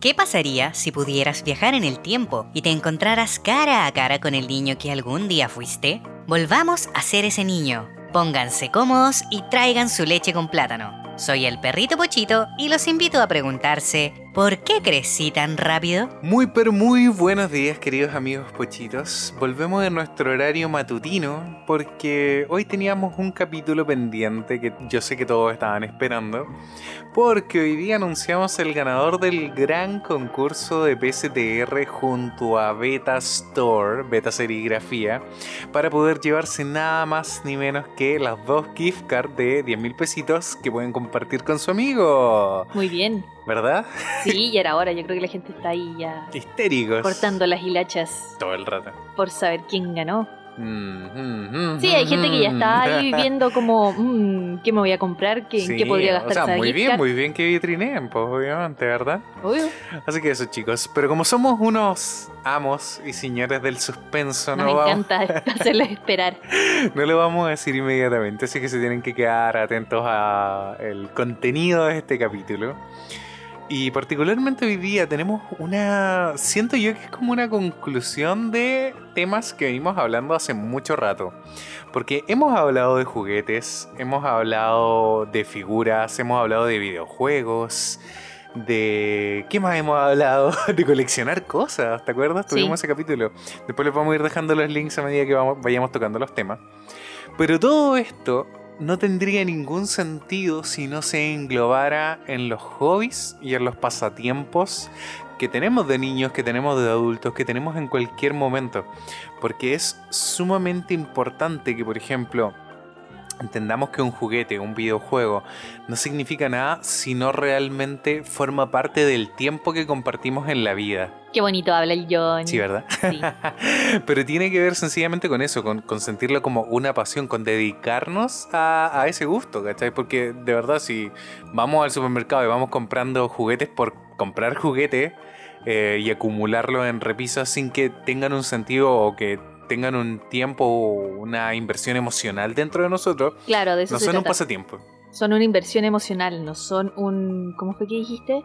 ¿Qué pasaría si pudieras viajar en el tiempo y te encontraras cara a cara con el niño que algún día fuiste? Volvamos a ser ese niño. Pónganse cómodos y traigan su leche con plátano. Soy el perrito Pochito y los invito a preguntarse, ¿por qué crecí tan rápido? Muy pero muy buenos días queridos amigos Pochitos. Volvemos en nuestro horario matutino porque hoy teníamos un capítulo pendiente que yo sé que todos estaban esperando. Porque hoy día anunciamos el ganador del gran concurso de PSTR junto a Beta Store, Beta Serigrafía, para poder llevarse nada más ni menos que las dos gift cards de 10 mil pesitos que pueden compartir con su amigo. Muy bien. ¿Verdad? Sí, y era hora. Yo creo que la gente está ahí ya. Histéricos. Cortando las hilachas. Todo el rato. Por saber quién ganó. Mm, mm, mm, sí, hay gente que ya está ahí viendo como, qué me voy a comprar, qué, qué podría gastar. O sea, muy bien, muy bien que vitrineen, pues obviamente, ¿verdad? Obvio. Así que eso, chicos. Pero como somos unos amos y señores del suspenso, Nos no me encanta hacerles esperar. no lo vamos a decir inmediatamente, así que se tienen que quedar atentos al contenido de este capítulo. Y particularmente hoy día tenemos una... Siento yo que es como una conclusión de temas que venimos hablando hace mucho rato. Porque hemos hablado de juguetes, hemos hablado de figuras, hemos hablado de videojuegos, de... ¿Qué más hemos hablado? De coleccionar cosas, ¿te acuerdas? Tuvimos ese capítulo. Después les vamos a ir dejando los links a medida que vamos, vayamos tocando los temas. Pero todo esto no tendría ningún sentido si no se englobara en los hobbies y en los pasatiempos que tenemos de niños, que tenemos de adultos, que tenemos en cualquier momento. Porque es sumamente importante que, por ejemplo, entendamos que un juguete, un videojuego, no significa nada si no realmente forma parte del tiempo que compartimos en la vida. Qué bonito habla el John. Sí, ¿verdad? Sí. Pero tiene que ver sencillamente con eso, con, sentirlo como una pasión, con dedicarnos a, ese gusto, ¿cachai? Porque de verdad, si vamos al supermercado y vamos comprando juguetes por comprar juguetes eh, y acumularlo en repisas sin que tengan un sentido o que tengan un tiempo o una inversión emocional dentro de nosotros, claro, de eso no son un pasatiempo. Son una inversión emocional, no son un... ¿Cómo fue que dijiste?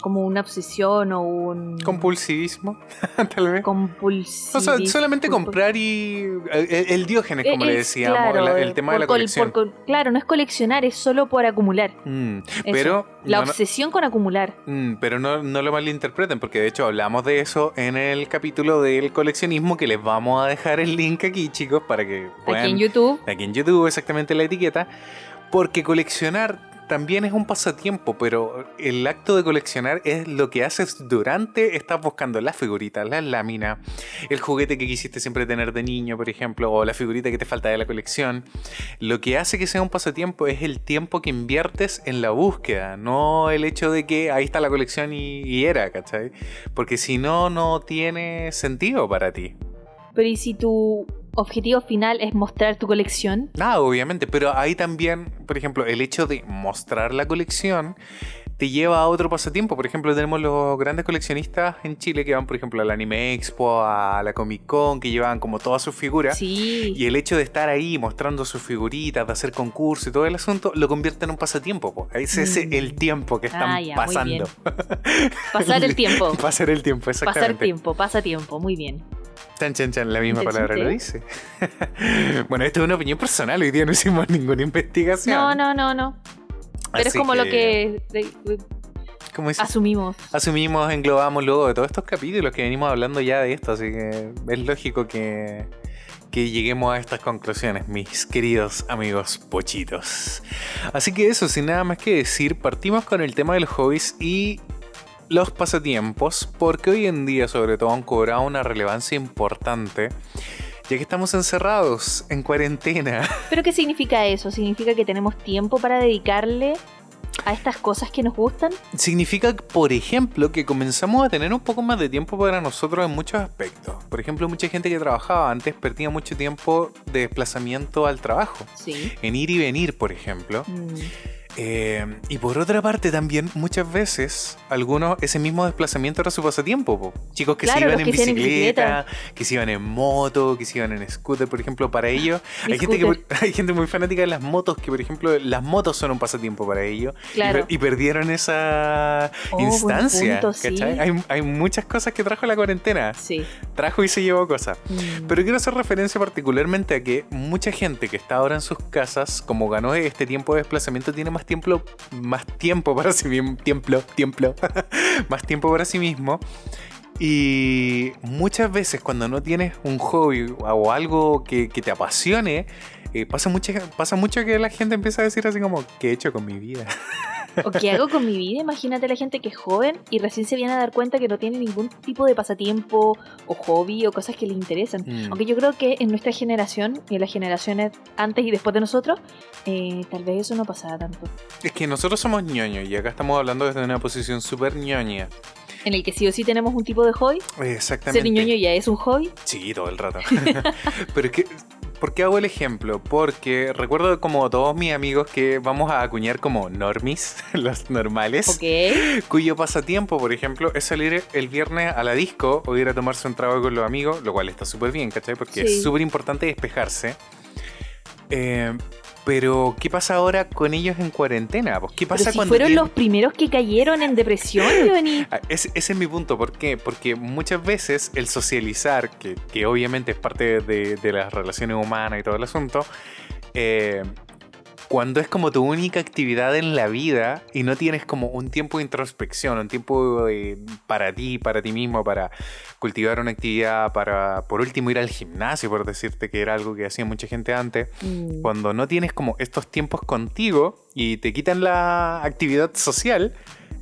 Como una obsesión o un... Compulsivismo, tal vez. Compulsivismo. O sea, solamente comprar y... El, diógenes, como le decíamos, el, tema de la colección. claro, no es coleccionar, es solo por acumular. Mm, pero... La obsesión con acumular. Mm, pero no, no lo malinterpreten, porque de hecho hablamos de eso en el capítulo del coleccionismo, que les vamos a dejar el link aquí, chicos, para que puedan... Aquí en YouTube. Aquí en YouTube, exactamente la etiqueta. Porque coleccionar también es un pasatiempo, pero el acto de coleccionar es lo que haces durante, estás buscando las figuritas, las láminas, el juguete que quisiste siempre tener de niño, por ejemplo, o la figurita que te falta de la colección. Lo que hace que sea un pasatiempo es el tiempo que inviertes en la búsqueda, no el hecho de que ahí está la colección y, y era, ¿cachai? Porque si no, no tiene sentido para ti. Pero ¿y si tú objetivo final es mostrar tu colección. Ah, obviamente, pero ahí también, por ejemplo, el hecho de mostrar la colección te lleva a otro pasatiempo. Por ejemplo, tenemos los grandes coleccionistas en Chile que van, por ejemplo, al Anime Expo, a la Comic Con, que llevan como todas sus figuras. Sí. Y el hecho de estar ahí mostrando sus figuritas, de hacer concursos y todo el asunto, lo convierte en un pasatiempo. Ese es mm. el tiempo que están ah, pasando. Pasar el tiempo. Pasar el tiempo, exactamente. Pasar tiempo, pasa tiempo, muy bien. Chan, chan, chan, la misma palabra lo dice. bueno, esto es una opinión personal, hoy día no hicimos ninguna investigación. No, no, no, no. Pero es como lo que asumimos. Asumimos, englobamos luego de todos estos capítulos que venimos hablando ya de esto, así que es lógico que, que lleguemos a estas conclusiones, mis queridos amigos pochitos. Así que eso, sin nada más que decir, partimos con el tema de los hobbies y los pasatiempos, porque hoy en día sobre todo han cobrado una relevancia importante, ya que estamos encerrados en cuarentena. ¿Pero qué significa eso? ¿Significa que tenemos tiempo para dedicarle a estas cosas que nos gustan? Significa, por ejemplo, que comenzamos a tener un poco más de tiempo para nosotros en muchos aspectos. Por ejemplo, mucha gente que trabajaba antes perdía mucho tiempo de desplazamiento al trabajo. Sí. En ir y venir, por ejemplo. Mm. Eh, y por otra parte también, muchas veces, algunos, ese mismo desplazamiento era su pasatiempo. po. Chicos que Claro, se iban en que iban en bicicleta, que se iban en moto, que se iban en scooter, por ejemplo, para ellos. Mi hay, gente que, hay gente muy fanática de las motos, que por ejemplo, las motos son un pasatiempo para ellos. Y Claro. per- Y, perdieron esa Oh, instancia. punto, sí. Hay, hay muchas cosas que trajo la cuarentena. Sí. Trajo y se llevó cosas. Mm. Pero quiero hacer referencia particularmente a que mucha gente que está ahora en sus casas, como ganó este tiempo de desplazamiento, tiene más tiempo, más tiempo para sí mismo, tiempo, tiempo, más tiempo para sí mismo. Y muchas veces cuando no tienes un hobby o algo que, te apasione, eh, pasa, mucha, pasa mucho que la gente empieza a decir así como, ¿qué he hecho con mi vida? ¿O qué hago con mi vida? Imagínate la gente que es joven y recién se viene a dar cuenta que no tiene ningún tipo de pasatiempo o hobby o cosas que le interesan. Mm. Aunque yo creo que en nuestra generación y en las generaciones antes y después de nosotros, eh, tal vez eso no pasaba tanto. Es que nosotros somos ñoños y acá estamos hablando desde una posición súper ñoña. En el que sí o sí tenemos un tipo de hobby. Exactamente. Ser ñoño ya es un hobby. Sí, todo el rato. Pero es que, ¿por qué hago el ejemplo? Porque recuerdo como todos mis amigos que vamos a acuñar como normis, los normales, cuyo pasatiempo, por ejemplo, es salir el viernes a la disco o ir a tomarse un trago con los amigos, lo cual está súper bien, ¿cachai? Porque Sí. es súper importante despejarse. Eh, pero, ¿qué pasa ahora con ellos en cuarentena? Pues, ¿Qué Pero pasa si cuando fueron tienen- los primeros que cayeron en depresión, Johnny. Ah, Ese, ese es mi punto, ¿por qué? Porque muchas veces el socializar, que, que obviamente es parte de, de las relaciones humanas y todo el asunto, eh, cuando es como tu única actividad en la vida y no tienes como un tiempo de introspección, un tiempo eh, para ti, para ti mismo, para cultivar una actividad, para por último ir al gimnasio, por decirte que era algo que hacía mucha gente antes, Mm. cuando no tienes como estos tiempos contigo y te quitan la actividad social,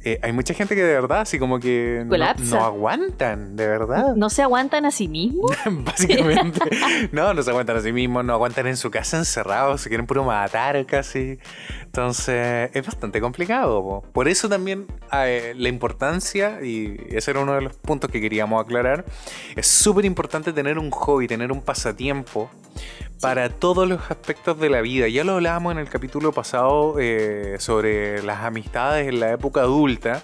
eh, hay mucha gente que de verdad así como que no, no aguantan, de verdad. ¿No se aguantan a sí mismos? Básicamente. no, no se aguantan a sí mismos, no aguantan en su casa encerrados, se quieren puro matar casi. Entonces, es bastante complicado. po. Por eso también eh, la importancia, y ese era uno de los puntos que queríamos aclarar, es súper importante tener un hobby, tener un pasatiempo para todos los aspectos de la vida. Ya lo hablábamos en el capítulo pasado eh, sobre las amistades en la época adulta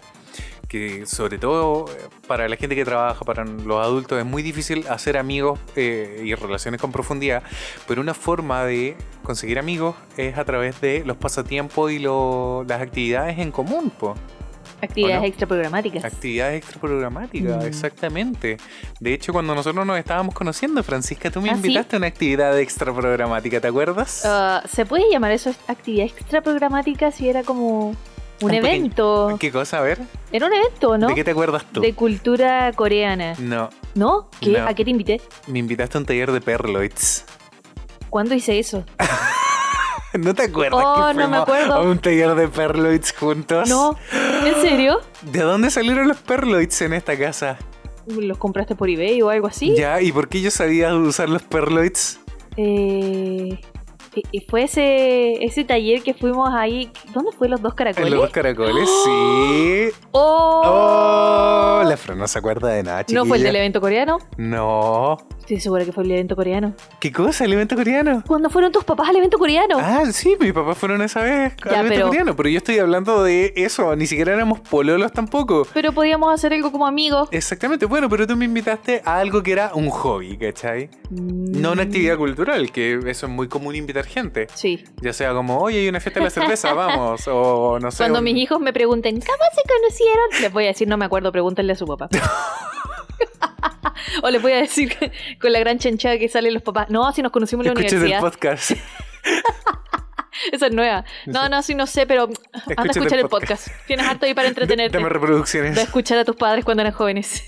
que sobre todo eh, para la gente que trabaja, para los adultos, es muy difícil hacer amigos eh, y relaciones con profundidad, pero una forma de conseguir amigos es a través de los pasatiempos y las actividades en común. Actividades ¿O no? extraprogramáticas. actividades extraprogramáticas, Mm. exactamente. De hecho, cuando nosotros nos estábamos conociendo, Francisca, tú me ¿Ah, sí? invitaste a una actividad extraprogramática, ¿te acuerdas? Ah, ¿Se puede llamar eso actividad extraprogramática si era como un, Un pequeño- evento? ¿Qué cosa? A ver, Era un evento, ¿no? ¿de qué te acuerdas tú? De cultura coreana. No, ¿No? ¿Qué? No. ¿A qué te invité? me invitaste a un taller de perloids. ¿Cuándo hice eso? ¿No te acuerdas Oh, que no me acuerdo. a un taller de perloids juntos? No. ¿En serio? ¿De dónde salieron los perloids en esta casa? ¿Los compraste por eBay o algo así? Ya, ¿y por qué yo sabía usar los perloids? Eh, y- fue ese, ese taller que fuimos ahí. ¿Dónde fue los dos caracoles? Los dos caracoles, sí. ¡Oh! Oh, la Fran no se acuerda de nada, ¿No fue el del evento coreano? No. Estoy segura que fue el evento coreano. ¿Qué cosa? ¿El evento coreano? ¿Cuándo fueron tus papás al evento coreano? Ah, sí, mis papás fueron esa vez al Ya, evento pero- coreano, pero yo estoy hablando de eso, ni siquiera éramos pololos tampoco. Pero podíamos hacer algo como amigos. Exactamente, bueno, pero tú me invitaste a algo que era un hobby, ¿cachai? No una actividad cultural, que eso es muy común invitar gente. Sí. Ya sea como, oye, hay una fiesta de la cerveza, vamos. O no sé. Cuando un- mis hijos me pregunten, ¿cómo se conocieron? Les voy a decir, no me acuerdo, pregúntenle a su papá. o les voy a decir con la gran chanchada que salen los papás. No, si nos conocimos en la Escuchen el universidad. podcast. Esa es nueva. No, no, sí, no sé, pero anda a escuchar el el podcast. Tienes harto ahí para entretenerte. Dame reproducciones. escuchar a tus padres cuando eran jóvenes.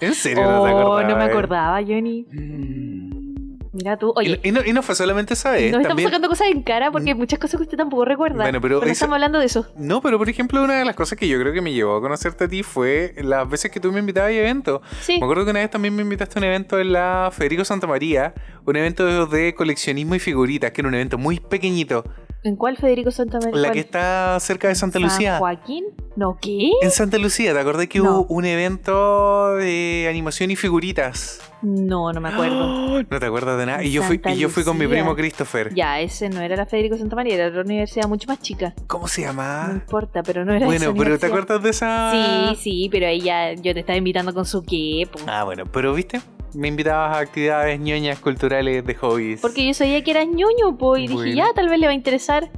¿En serio no te Oh, acordabas? no me eh? acordaba, Johnny. Mm. Mira tú. Oye, Y, y no, y no fue solamente esa vez. nos estamos también... sacando cosas en cara porque hay muchas cosas que usted tampoco recuerda. Bueno, pero no esa- estamos hablando de eso. No, pero por ejemplo, una de las cosas que yo creo que me llevó a conocerte a ti fue las veces que tú me invitabas a eventos. Sí. Me acuerdo que una vez también me invitaste a un evento en la Federico Santa María, un evento de coleccionismo y figuritas, que era un evento muy pequeñito. ¿En cuál Federico Santa María? La que está cerca de Santa ¿San Lucía. Joaquín? ¿No qué? En Santa Lucía, ¿te acordás que No. hubo un evento de animación y figuritas? No, no me acuerdo. No te acuerdas de nada. Y yo fui, y yo fui con mi primo Christopher. Ya, ese no era la Federico Santa María, era otra universidad mucho más chica. ¿Cómo se No llama? importa, pero no era. Bueno, esa pero ¿te acuerdas de esa? Sí, sí, pero ahí ya yo te estaba invitando con su qué, po. Ah, bueno, pero viste, me invitabas a actividades ñoñas culturales de hobbies. Porque yo sabía que era ñoño, po, y dije, ya, tal vez le va a interesar.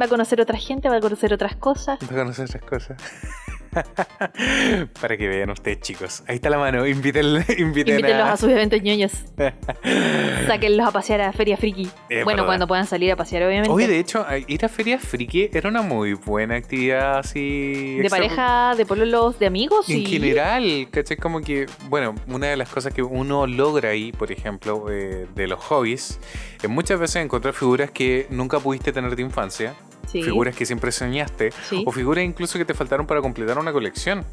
Va a conocer otra gente, va a conocer otras cosas. Para conocer esas cosas. Para que vean ustedes, chicos. Ahí está la mano. Inviten, inviten Invítenlos a... a sus eventos ñoños. Sáquenlos a pasear a Feria Friki. Es bueno, verdad. cuando puedan salir a pasear, obviamente. Oye, de hecho, ir a Feria Friki era una muy buena actividad así. de pareja, de pololos, de amigos. En y... general, ¿cachai? Como que, bueno, una de las cosas que uno logra ahí, por ejemplo, eh, de los hobbies, es muchas veces encontrar figuras que nunca pudiste tener de infancia, Sí, figuras que siempre soñaste, sí. o figuras incluso que te faltaron para completar una colección.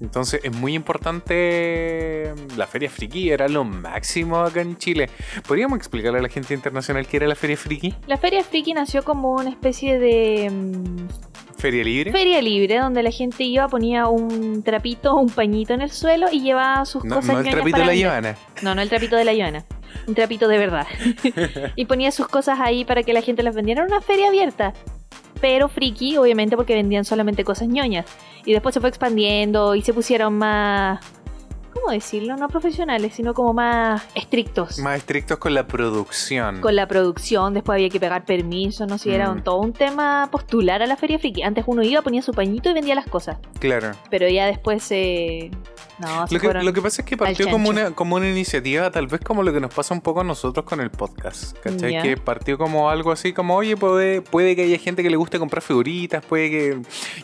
Entonces es muy importante la Feria Friki, era lo máximo acá en Chile. ¿Podríamos explicarle a la gente internacional qué era la Feria Friki? La Feria Friki nació como una especie de mm, ¿Feria Libre? feria libre donde la gente iba, ponía un trapito, un pañito en el suelo y llevaba sus No, cosas no el trapito de la. Ivana. No, no el trapito de la Ivana. Un trapito de verdad. y ponía sus cosas ahí para que la gente las vendiera. Era una feria abierta. Pero friki, obviamente, porque vendían solamente cosas ñoñas. Y después se fue expandiendo y se pusieron más. ¿Cómo decirlo? No profesionales, sino como más estrictos. Más estrictos con la producción. Con la producción, después había que pegar permiso, no sé, era Mm. un- todo un tema postular a la feria friki. Antes uno iba, ponía su pañito y vendía las cosas. Claro. Pero ya después se. No, se Lo que, lo que pasa es que partió como una, como una iniciativa, tal vez como lo que nos pasa un poco a nosotros con el podcast, ¿cachai? Que partió como algo así como, oye, puede, puede que haya gente que le guste comprar figuritas, puede que...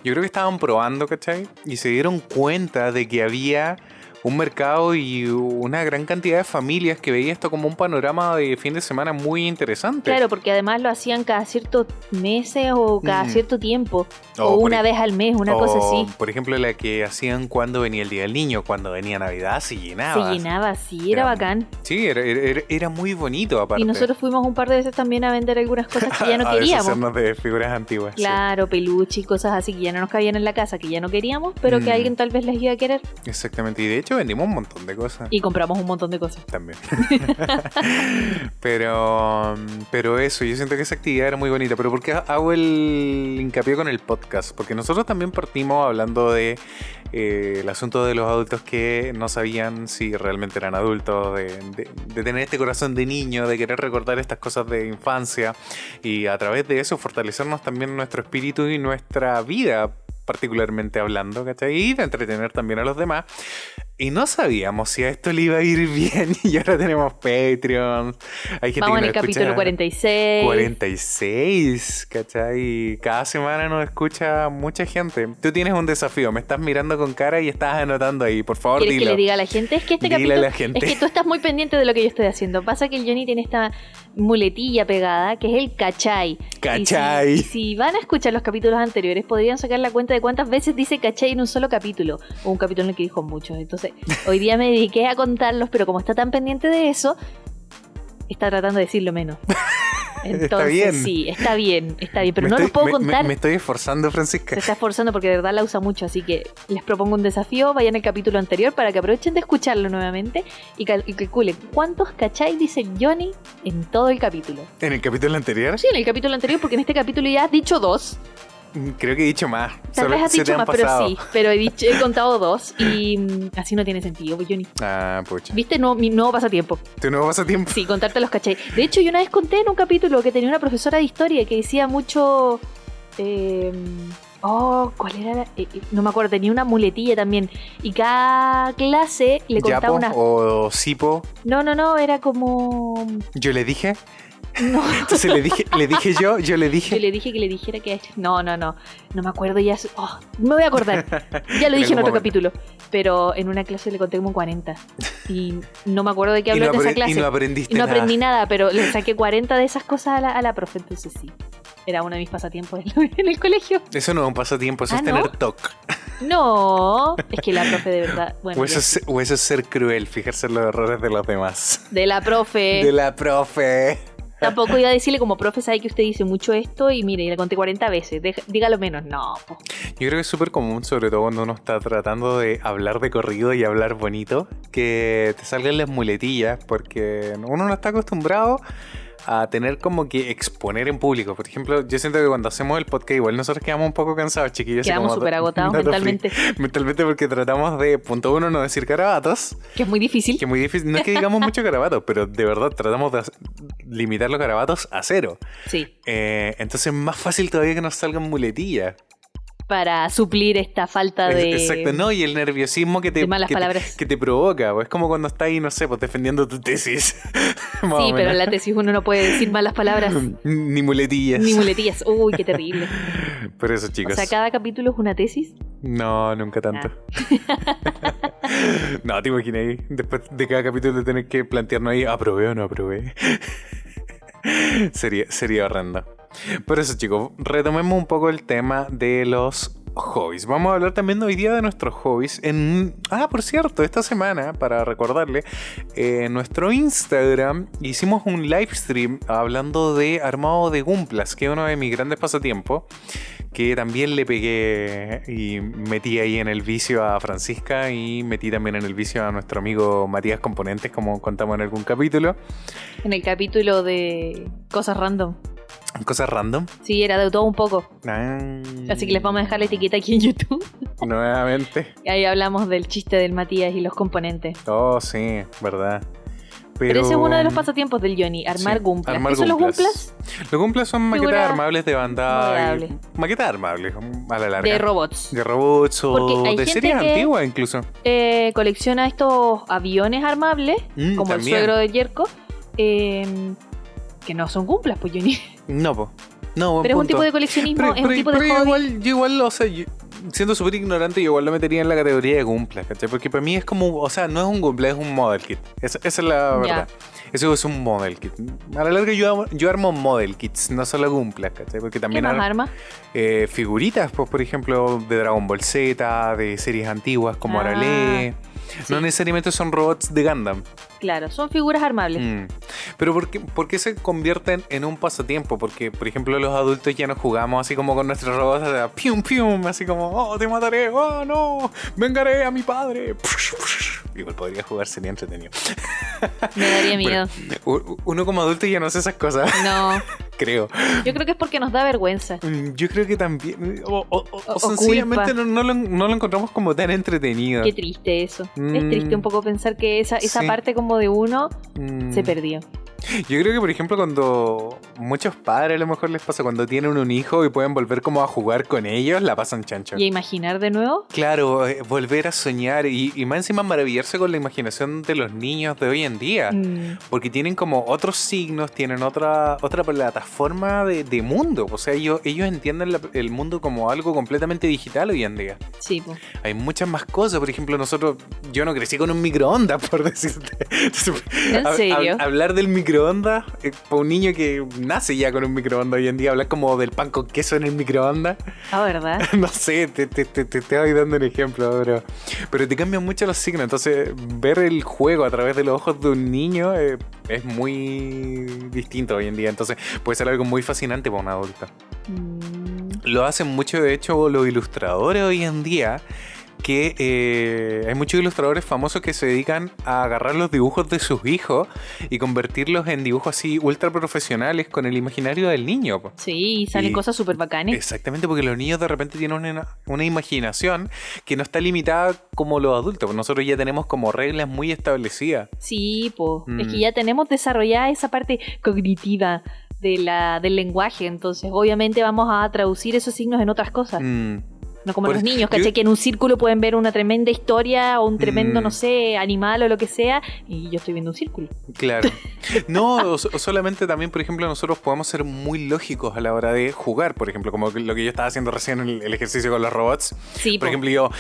Yo creo que estaban probando, ¿cachai? Y se dieron cuenta de que había un mercado y una gran cantidad de familias que veía esto como un panorama de fin de semana muy interesante. Claro, porque además lo hacían cada ciertos meses o cada Mm. cierto tiempo. O una vez al mes, una O, cosa así. Por ejemplo, la que hacían cuando venía el Día del Niño, cuando venía Navidad, se llenaba. Se llenaba así, era Era- bacán. Sí, era, era- era muy bonito aparte. Y nosotros fuimos un par de veces también a vender algunas cosas que ya no a queríamos. deshacernos de figuras antiguas. sí. Claro, peluche y cosas así que ya no nos cabían en la casa, que ya no queríamos, pero que Mm. alguien tal vez les iba a querer. Exactamente. Y de hecho vendimos un montón de cosas. Y compramos un montón de cosas. También. pero, pero eso, yo siento que esa actividad era muy bonita. Pero ¿por qué hago el hincapié con el podcast? Porque nosotros también partimos hablando de eh, el asunto de los adultos que no sabían si realmente eran adultos, de, de- de tener este corazón de niño, de querer recordar estas cosas de infancia y a través de eso fortalecernos también nuestro espíritu y nuestra vida particularmente hablando, ¿cachai? Y de entretener también a los demás. Y no sabíamos si a esto le iba a ir bien y ahora tenemos Patreon. Hay gente Vamos que en el capítulo escucha 46. 46, ¿cachai? Cada semana nos escucha mucha gente. Tú tienes un desafío, me estás mirando con cara y estás anotando ahí, por favor, ¿Quieres que dilo. le diga a la gente? Es que este Dile a capítulo. la gente. Es que tú estás muy pendiente de lo que yo estoy haciendo. Pasa que el Johnny tiene esta muletilla pegada, que es el cachai. Y si- Cachai. Si, van a escuchar los capítulos anteriores, podrían sacar la cuenta de cuántas veces dice cachai en un solo capítulo. O un capítulo en el que dijo muchos. Entonces, hoy día me dediqué a contarlos, pero como está tan pendiente de eso, está tratando de decirlo menos. Entonces, bien. sí, está bien, está bien. Pero Me no estoy- puedo me- me- contar. Me, estoy esforzando, Francisca. Se está esforzando porque de verdad la usa mucho, así que les propongo un desafío, vayan al capítulo anterior para que aprovechen de escucharlo nuevamente y, cal- y calculen cuántos cachai dice Johnny en todo el capítulo. En el capítulo anterior, Sí, en el capítulo anterior, porque en este capítulo ya has dicho dos, creo que he dicho más. tal Solo vez has dicho más, pero sí, pero he, dicho, he contado dos y mm, así no tiene sentido, pues, Johnny. Ah, pucha. ¿Viste no, mi nuevo pasatiempo? Tu nuevo pasatiempo. Sí, contarte los cachai. De hecho, yo una vez conté en un capítulo que tenía una profesora de historia que decía mucho... eh, oh, ¿cuál era? la- eh, eh, no me acuerdo, tenía una muletilla también. Y cada clase le contaba Yapo una... o Sipo. No, no, no, era como... Yo le dije. No, Entonces le dije, le dije yo, yo le yo dije. le dije que le dijera que... No, no, no, no me acuerdo ya... Oh, me voy a acordar. Ya lo En dije en algún otro momento. capítulo. Pero en una clase le conté como 40. Y no me acuerdo de qué habló no, en esa clase. y no aprendiste Y no nada. aprendí nada, pero le saqué 40 de esas cosas a la, a la profe, entonces sí. Era uno de mis pasatiempos en, en el colegio. Eso no es un pasatiempo, eso Ah, es ¿no? tener TOC. No, es que la profe de verdad. Bueno, O eso, es, o eso es ser cruel, fijarse en los errores de los demás. de la profe. De la profe. Tampoco iba a decirle como profe, sabe que usted dice mucho esto y mire, le conté 40 veces, deja- dígalo menos. No. Yo creo que es súper común, sobre todo cuando uno está tratando de hablar de corrido y hablar bonito, que te salgan las muletillas, porque uno no está acostumbrado a tener como que exponer en público. Por ejemplo, yo siento que cuando hacemos el podcast, igual nosotros quedamos un poco cansados, chiquillos. Quedamos súper agotados mentalmente, Mentalmente porque tratamos de, punto uno, no decir garabatos, que es muy difícil. que es muy difícil. No es que digamos mucho garabatos, pero de verdad tratamos de limitar los garabatos a cero. Sí, Eh, entonces es más fácil todavía que nos salgan muletillas. Para suplir esta falta de... Exacto, no, y el nerviosismo que te, de malas que te- palabras. que te provoca, pues, es como cuando estás ahí, no sé, pues defendiendo tu tesis. O Sí, pero en la tesis uno no puede decir malas palabras Ni muletillas. ni muletillas. Uy, qué terrible. Por eso, O chicos. sea, cada capítulo es una tesis. No, nunca tanto. Ah. no, te imaginas ahí, después de cada capítulo tener que plantearnos ahí, aprobé o no aprobé. sería, sería horrendo. Por eso, chicos, retomemos un poco el tema de los hobbies. Vamos a hablar también hoy día de nuestros hobbies. En... Ah, por cierto, esta semana, para recordarle, en nuestro Instagram hicimos un live stream hablando de armado de Gumplas, que es uno de mis grandes pasatiempos que también le pegué y metí ahí en el vicio a Francisca y metí también en el vicio a nuestro amigo Matías Componentes, como contamos en algún capítulo. En el capítulo de cosas random. Cosas random. Sí, era de todo un poco. Ah, Así que les vamos a dejar la etiqueta aquí en YouTube. Nuevamente. Y ahí hablamos del chiste del Matías y los componentes. Oh, sí, verdad. Pero, ese es uno de los pasatiempos del Johnny, armar Sí, gumplas. armar ¿Qué son los gumplas. gumplas? Los cumples son maquetas Figura armables de banda. modellable. Maquetas armables, a la larga. De robots. De robots o hay de series antiguas incluso. Eh, colecciona estos aviones armables, Mm, como el suegro de Yerko, eh, que no son gumplas, pues Johnny. No, po. No, buen Pero es un tipo de coleccionismo, Pero, es un pero- tipo de pero hobby. igual, yo igual, o sea, yo- siendo súper ignorante, yo igual lo metería en la categoría de Gumpla, ¿cachai? Porque para mí es como, o sea, no es un Gumpla, es un Model Kit. Esa, esa es la verdad. Eso es un Model Kit. A la larga yo, yo armo Model Kits, no solo Gumplas, ¿cachai? Porque ¿Qué también más armo arma? eh, figuritas, pues por ejemplo, de Dragon Ball Z, de series antiguas como Ah, Arale. No necesariamente son robots de Gundam. Claro, son figuras armables. Mm. Pero ¿por qué, por qué se convierten en un pasatiempo? Porque, por ejemplo, los adultos ya no jugamos así como con nuestros robots, o sea, pium, pium, así como, oh, te mataré, oh, no, vengaré a mi padre. Igual podría jugar, sería entretenido. Me daría miedo. Uno como adulto ya no hace esas cosas, No, creo. yo creo que es porque nos da vergüenza. Mm, Yo creo que también, o, o- sencillamente no, no lo, no lo encontramos como tan entretenido. Qué triste eso. Es Mm. triste un poco pensar que esa, esa Sí. parte como de uno Mm. se perdió. Yo creo que, por ejemplo, cuando muchos padres a lo mejor les pasa cuando tienen un hijo y pueden volver como a jugar con ellos, la pasan chancho. Y a imaginar de nuevo, Claro, eh, volver a soñar y, y más encima maravillarse con la imaginación de los niños de hoy en día. mm, Porque tienen como otros signos, tienen otra, otra plataforma de, de mundo. O sea, ellos, ellos entienden la- el mundo como algo completamente digital hoy en día. sí, po. Hay muchas más cosas. Por ejemplo, nosotros, yo no crecí con un microondas, por decirte. ¿En Hab- hab- serio? hablar del microondas, eh, para un niño que nace ya con un microondas hoy en día, hablar como del pan con queso en el microondas. Ah, ¿verdad? No sé, te, te, te, te estoy dando un ejemplo, pero, pero te cambian mucho los signos. Entonces, ver el juego a través de los ojos de un niño eh, es muy distinto hoy en día. Entonces, puede ser algo muy fascinante para un adulto. Mm, Lo hacen mucho, de hecho, los ilustradores hoy en día. Que eh, hay muchos ilustradores famosos que se dedican a agarrar los dibujos de sus hijos y convertirlos en dibujos así ultra profesionales con el imaginario del niño. po. sí, y salen Y- cosas súper bacanes. Exactamente, porque los niños de repente tienen una, una imaginación que no está limitada como los adultos. pues Nosotros ya tenemos como reglas muy establecidas. Sí, po. Es Mm. que ya tenemos desarrollada esa parte cognitiva de la, del lenguaje, entonces obviamente vamos a traducir esos signos en otras cosas. Mm, No como Por- los niños, yo- ¿cachai? Que en un círculo pueden ver una tremenda historia o un tremendo, Mm. no sé, animal o lo que sea, y yo estoy viendo un círculo. claro. No, o, so- o solamente también, por ejemplo, nosotros podemos ser muy lógicos a la hora de jugar. Por ejemplo, como lo que yo estaba haciendo recién en el, el ejercicio con los robots. Sí, Por po. ejemplo, yo,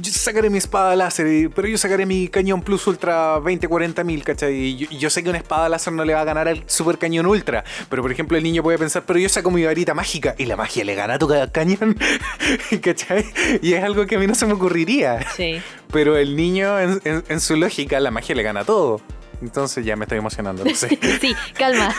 yo sacaré mi espada láser, pero yo sacaré mi cañón Plus Ultra 2040 mil, ¿cachai? Y yo, yo sé que una espada láser no le va a ganar al super cañón Ultra. Pero, por ejemplo, el niño puede pensar, pero yo saco mi varita mágica y la magia le gana a tu ca- cañón, ¿cachai? Y es algo que a mí no se me ocurriría. Sí. Pero el niño, en, en- en su lógica, la magia le gana todo. Entonces ya me estoy emocionando, no sé. sí, calma.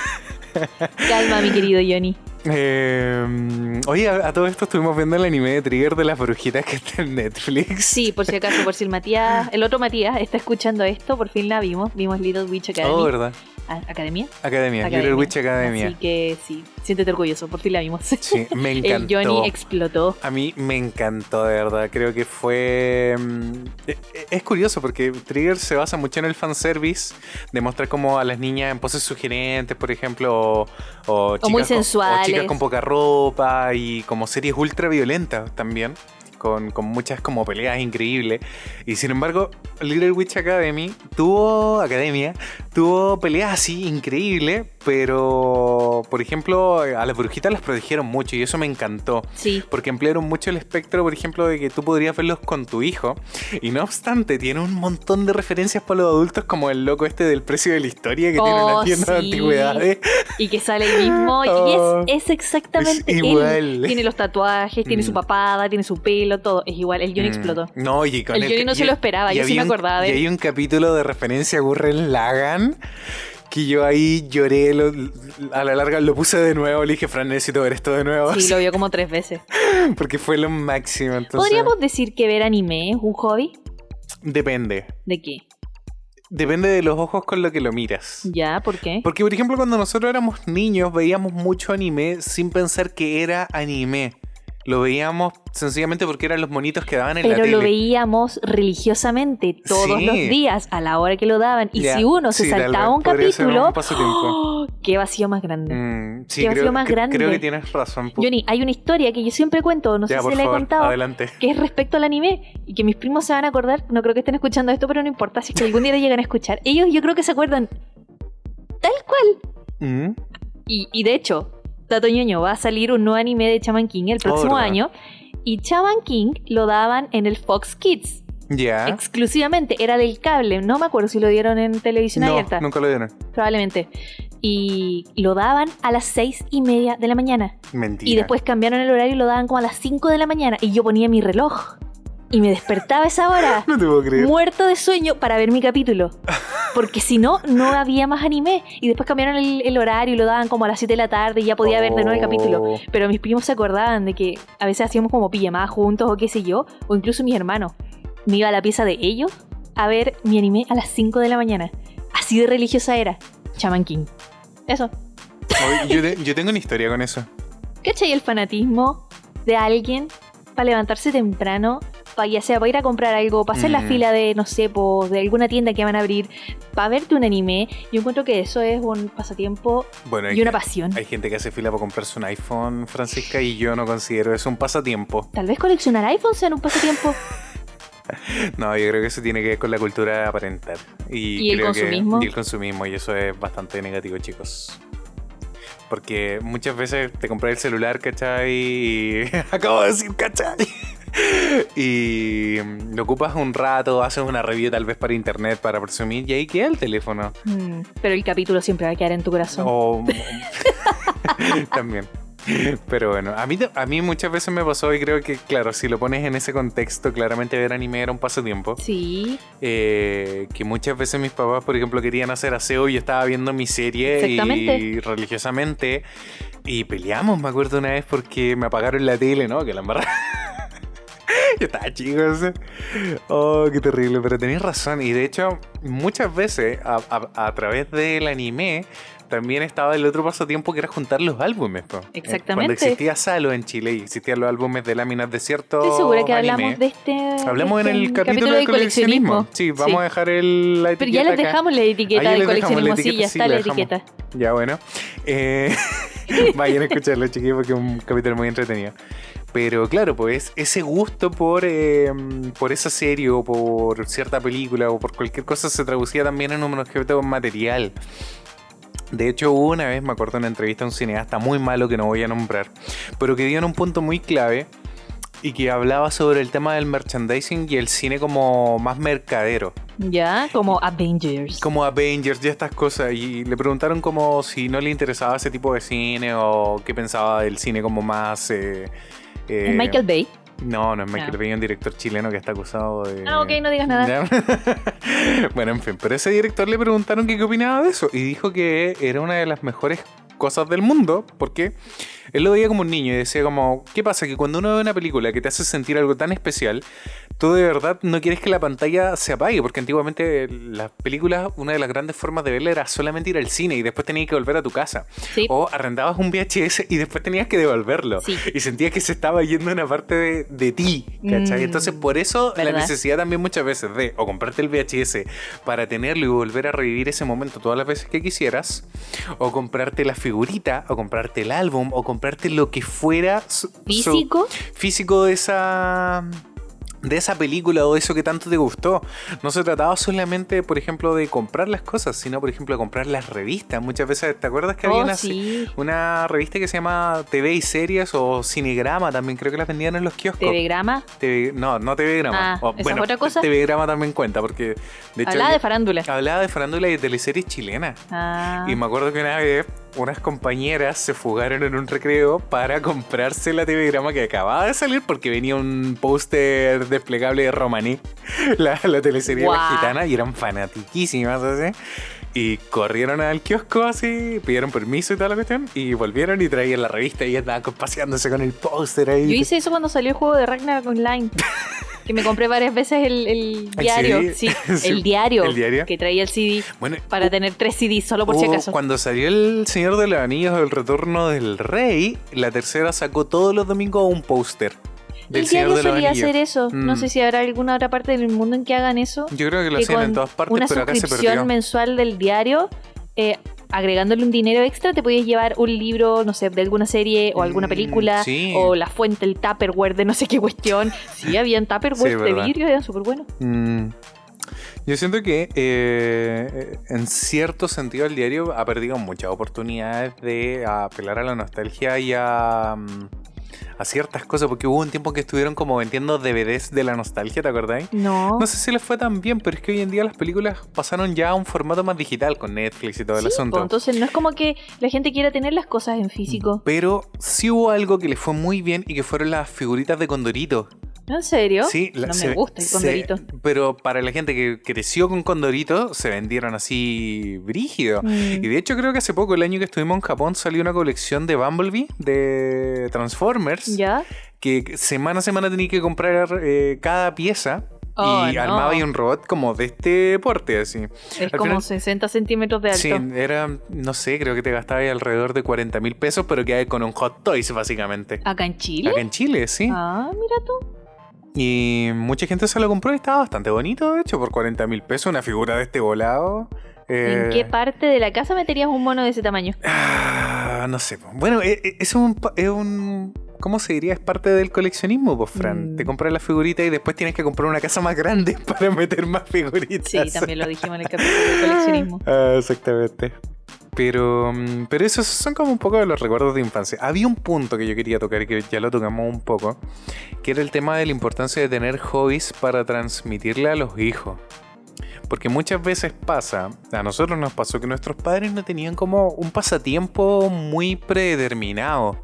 Calma, mi querido Johnny. Eh, oye, a, a todo esto estuvimos viendo el anime de Trigger de las brujitas que está en Netflix. Sí, por si acaso, por si el Matías, el otro Matías está escuchando esto, por fin la vimos. Vimos Little Witch Academy. Oh, ¿verdad? Ah, ¿Academia? Academia, Academia. Little Witch Academia. Así que sí, siéntete orgulloso, por fin la vimos. Sí, me El encantó. Johnny explotó. A mí me encantó, de verdad. Creo que fue. mm, e- e- Es curioso porque Trigger se basa mucho en el fanservice, de mostrar como a las niñas en poses sugerentes, por ejemplo, o, o chicas, muy con- sensuales. o chicas con poca ropa y como series ultra violentas también. Con, con muchas como peleas increíbles. Y sin embargo, Little Witch Academy tuvo. Academia. Tuvo peleas así increíbles. Pero. Por ejemplo, a las brujitas las protegieron mucho. Y eso me encantó. Sí. Porque ampliaron mucho el espectro, por ejemplo, de que tú podrías verlos con tu hijo. Y no obstante, tiene un montón de referencias para los adultos, como el loco este del precio de la historia que tiene Oh, una tienda de sí. antigüedades. Y que sale el mismo. Oh, y es, es exactamente es él. igual. Tiene los tatuajes, tiene su Mm. papada, tiene su pelo, todo. Es igual. El Johnny Mm, explotó. No, y con El Johnny no se y- lo esperaba, y yo sí me un- acordaba de Y él. hay un capítulo de referencia a Gurren Lagan. Que yo ahí lloré, lo- a la larga lo puse de nuevo, le dije, Fran, necesito ver esto de nuevo. Sí, lo vio como tres veces. Porque fue lo máximo. Entonces, ¿Podríamos decir que ver anime es un hobby? Depende. ¿De qué? Depende de los ojos con lo que lo miras. ¿Ya? ¿Por qué? Porque, por ejemplo, cuando nosotros éramos niños, veíamos mucho anime sin pensar que era anime. Lo veíamos sencillamente porque eran los monitos que daban en la Pero tele. lo veíamos religiosamente todos Sí. los días a la hora que lo daban. Y si uno se sí, saltaba un capítulo. ¡oh! ¡qué vacío más grande! Mm, sí, Qué vacío creo, más que- grande. creo que tienes razón. Johnny, hay una historia que yo siempre cuento, no ya, sé si la he contado, adelante. que es respecto al anime y que mis primos se van a acordar. No creo que estén escuchando esto, pero no importa. Si es que algún día lo llegan a escuchar, ellos yo creo que se acuerdan tal cual. Mm, Y, y de hecho, Tato ñoño, va a salir un nuevo anime de Chaman King el próximo ¿verdad? año. Y Chaman King lo daban en el Fox Kids. Ya. Exclusivamente, era del cable. No me acuerdo si lo dieron en televisión No, abierta. nunca lo dieron. Probablemente. Y lo daban a las seis y media de la mañana. Mentira. Y después cambiaron el horario y lo daban como a las 5 de la mañana. Y yo ponía mi reloj. Y me despertaba a esa hora. No te puedo creer. muerto de sueño para ver mi capítulo. Porque si no, no había más anime. Y después cambiaron el, el horario y lo daban como a las 7 de la tarde y ya podía ver de nuevo el capítulo. Oh. Pero mis primos se acordaban de que a veces hacíamos como pijamadas juntos o qué sé yo. O incluso mis hermanos. Me iba a la pieza de ellos a ver mi anime a las 5 de la mañana. Así de religiosa era. Chaman King. Eso. Yo, te- yo tengo una historia con eso. ¿Cachai el fanatismo de alguien para levantarse temprano? Para ya sea para ir a comprar algo, para hacer la Mm. fila de, no sé, po, de alguna tienda que van a abrir, para verte un anime. Yo encuentro que eso es un pasatiempo Bueno, y una que- pasión. hay gente que hace fila para comprarse un iPhone, Francisca, y yo no considero eso un pasatiempo. Tal vez coleccionar iPhones sea un pasatiempo. No, yo creo que eso tiene que ver con la cultura de aparentar. Y, ¿Y el creo que- consumismo? y el consumismo, y eso es bastante negativo, chicos. Porque muchas veces te compras el celular, ¿cachai? Y... Acabo de decir, ¿cachai? y mm, lo ocupas un rato, haces una review tal vez para internet, para presumir, y ahí queda el teléfono. Mm, Pero el capítulo siempre va a quedar en tu corazón. O... También. Pero bueno, a mí, a mí muchas veces me pasó y creo que, claro, si lo pones en ese contexto, claramente ver anime era un pasatiempo. Sí, Eh, que muchas veces mis papás, por ejemplo, querían hacer aseo y yo estaba viendo mi serie y religiosamente y peleamos, me acuerdo una vez porque me apagaron la tele, ¿no? Que la embarraron. Yo estaba chico, ese. Oh, qué terrible, pero tenéis razón. Y de hecho, muchas veces a, a- a través del anime también estaba el otro pasatiempo que era juntar los álbumes. po. Eh, Exactamente. Cuando existía Salo en Chile y existían los álbumes de Láminas Desierto. estoy segura que anime. hablamos de este. Hablamos de en el este capítulo, de coleccionismo. Sí, vamos Sí. a dejar el, la Pero ya etiqueta les acá. dejamos la etiqueta ya del la coleccionismo. Sí, etiqueta, ya sí, está la la dejamos. etiqueta. Ya, bueno. Eh, vayan a escucharlo, chiquillos, porque es un capítulo muy entretenido. Pero claro, pues ese gusto por, eh, por esa serie o por cierta película o por cualquier cosa se traducía también en un objeto material. De hecho, una vez, me acuerdo, en una entrevista a un cineasta muy malo que no voy a nombrar, pero que dio en un punto muy clave y que hablaba sobre el tema del merchandising y el cine como más mercadero. Ya, como Avengers. Como Avengers y estas cosas. Y le preguntaron como si no le interesaba ese tipo de cine o qué pensaba del cine como más... eh, eh, Michael Bay. No, no es Michael Ah. Bay, un director chileno que está acusado de... Ah, ok, no digas nada. Bueno, en fin, pero ese director le preguntaron que qué opinaba de eso y dijo que era una de las mejores cosas del mundo, porque él lo veía como un niño y decía como, ¿qué pasa? Que cuando uno ve una película que te hace sentir algo tan especial, tú de verdad no quieres que la pantalla se apague, porque antiguamente las películas, una de las grandes formas de verla era solamente ir al cine y después tenías que volver a tu casa. Sí. O arrendabas un VHS y después tenías que devolverlo. Sí. Y sentías que se estaba yendo una parte de, de ti, ¿cachai? Mm, Entonces por eso la necesidad también muchas veces de o comprarte el VHS para tenerlo y volver a revivir ese momento todas las veces que quisieras, o comprarte la figurita, o comprarte el álbum, o comprarte lo que fuera su- su- Físico. físico de esa de esa película o de eso que tanto te gustó. No se trataba solamente, por ejemplo, de comprar las cosas, sino, por ejemplo, de comprar las revistas. Muchas veces, ¿te acuerdas que había Oh, una, sí. una revista que se llama TV y Series o Cinegrama? También creo que las vendían en los kioscos. TV-grama. TV no, no TV Grama. Ah, O, ¿esa es bueno, otra cosa? TV Grama también cuenta, porque de hecho Hablaba de farándula. hablaba de farándula y de teleseries chilenas. Ah. Y me acuerdo que una vez unas compañeras se fugaron en un recreo para comprarse la TV Grama que acababa de salir porque venía un póster desplegable de Romaní, la, la teleserie de la gitana, y eran fanatiquísimas así. Y corrieron al kiosco así, pidieron permiso y toda la cuestión, y volvieron y traían la revista y andaban paseándose con el póster ahí. Yo hice eso cuando salió el juego de Ragnarok Online. que me compré varias veces el, el diario. CD? Sí, Sí, el diario. el diario. Que traía el CD Bueno, para tener tres CDs solo por si acaso. Cuando salió El Señor de los Anillos, El Retorno del Rey, la tercera sacó todos los domingos un póster del el diario solía hacer eso. No Mm. sé si habrá alguna otra parte del mundo en que hagan eso. Yo creo que lo que hacían en todas partes, una pero acá se perdió. mensual del diario, eh, agregándole un dinero extra, te podías llevar un libro, no sé, de alguna serie o alguna Mm, película, sí. o la fuente, el Tupperware de no sé qué cuestión. Sí, habían Tupperware Sí, de vidrio, eran súper buenos. Mm. Yo siento que eh, en cierto sentido el diario ha perdido muchas oportunidades de apelar a la nostalgia y a, mm, a ciertas cosas, porque hubo un tiempo que estuvieron como vendiendo DVDs de la nostalgia, ¿te acordáis? No. No sé si les fue tan bien, pero es que hoy en día las películas pasaron ya a un formato más digital con Netflix y todo el Sí, asunto. po, entonces no es como que la gente quiera tener las cosas en físico. Pero sí hubo algo que le fue muy bien y que fueron las figuritas de Condorito. ¿En serio? Sí, la- no se- me gusta el se- condorito. pero para la gente que creció con Condorito, se vendieron así brígido. Mm. Y de hecho creo que hace poco, el año que estuvimos en Japón, salió una colección de Bumblebee, de Transformers, ¿Ya? que semana a semana tenía que comprar eh, cada pieza. Oh, y no. armaba un robot como de este porte, así. Es Al como final- 60 centímetros de alto. Sí, era, no sé, creo que te gastaba ahí alrededor de 40 mil pesos, pero que hay con un Hot Toys, básicamente. ¿Acá en Chile? Acá en Chile, sí. Ah, mira tú. Y mucha gente se lo compró y estaba bastante bonito, de hecho, por 40 mil pesos, una figura de este volado. Eh, ¿En qué parte de la casa meterías un mono de ese tamaño? ah, no sé. Bueno, eh, eh, es un, es un... ¿Cómo se diría? Es parte del coleccionismo, pues, Fran. Mm. Te compras la figurita y después tienes que comprar una casa más grande para meter más figuritas. Sí, también lo dijimos en el capítulo de coleccionismo. Ah, exactamente. Pero, mm, pero esos son como un poco de los recuerdos de infancia. Había un punto que yo quería tocar y que ya lo tocamos un poco, que era el tema de la importancia de tener hobbies para transmitirle a los hijos. Porque muchas veces pasa, a nosotros nos pasó que nuestros padres no tenían como un pasatiempo muy predeterminado,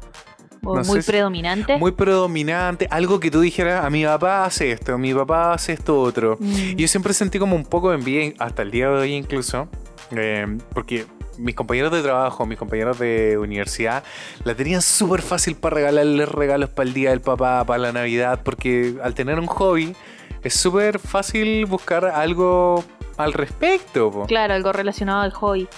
O No muy si- predominante. muy predominante, algo que tú dijeras, a mi papá hace esto, a mi papá hace esto otro. Mm. Yo siempre sentí como un poco de envidia, hasta el día de hoy incluso, eh, porque mis compañeros de trabajo, mis compañeros de universidad, la tenían súper fácil para regalarles regalos para el día del papá, para la Navidad, porque al tener un hobby es súper fácil buscar algo al respecto. po. Claro, algo relacionado al hobby.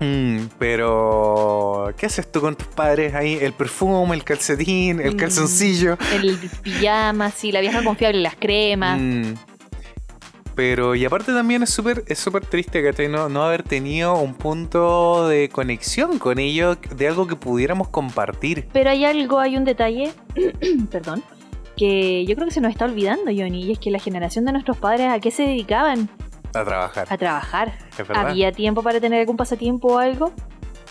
Mm, pero, ¿qué haces tú con tus padres ahí? El perfume, el calcetín, el Mm. calzoncillo. El pijama, sí, la vieja confiable, las cremas. Mm. Pero, y aparte también es súper es súper triste, ¿cachai? No, no haber tenido un punto de conexión con ellos, de algo que pudiéramos compartir. Pero hay algo, hay un detalle, perdón, que yo creo que se nos está olvidando, Johnny, y es que la generación de nuestros padres, ¿a qué se dedicaban? A trabajar. A trabajar. ¿Había tiempo para tener algún pasatiempo o algo?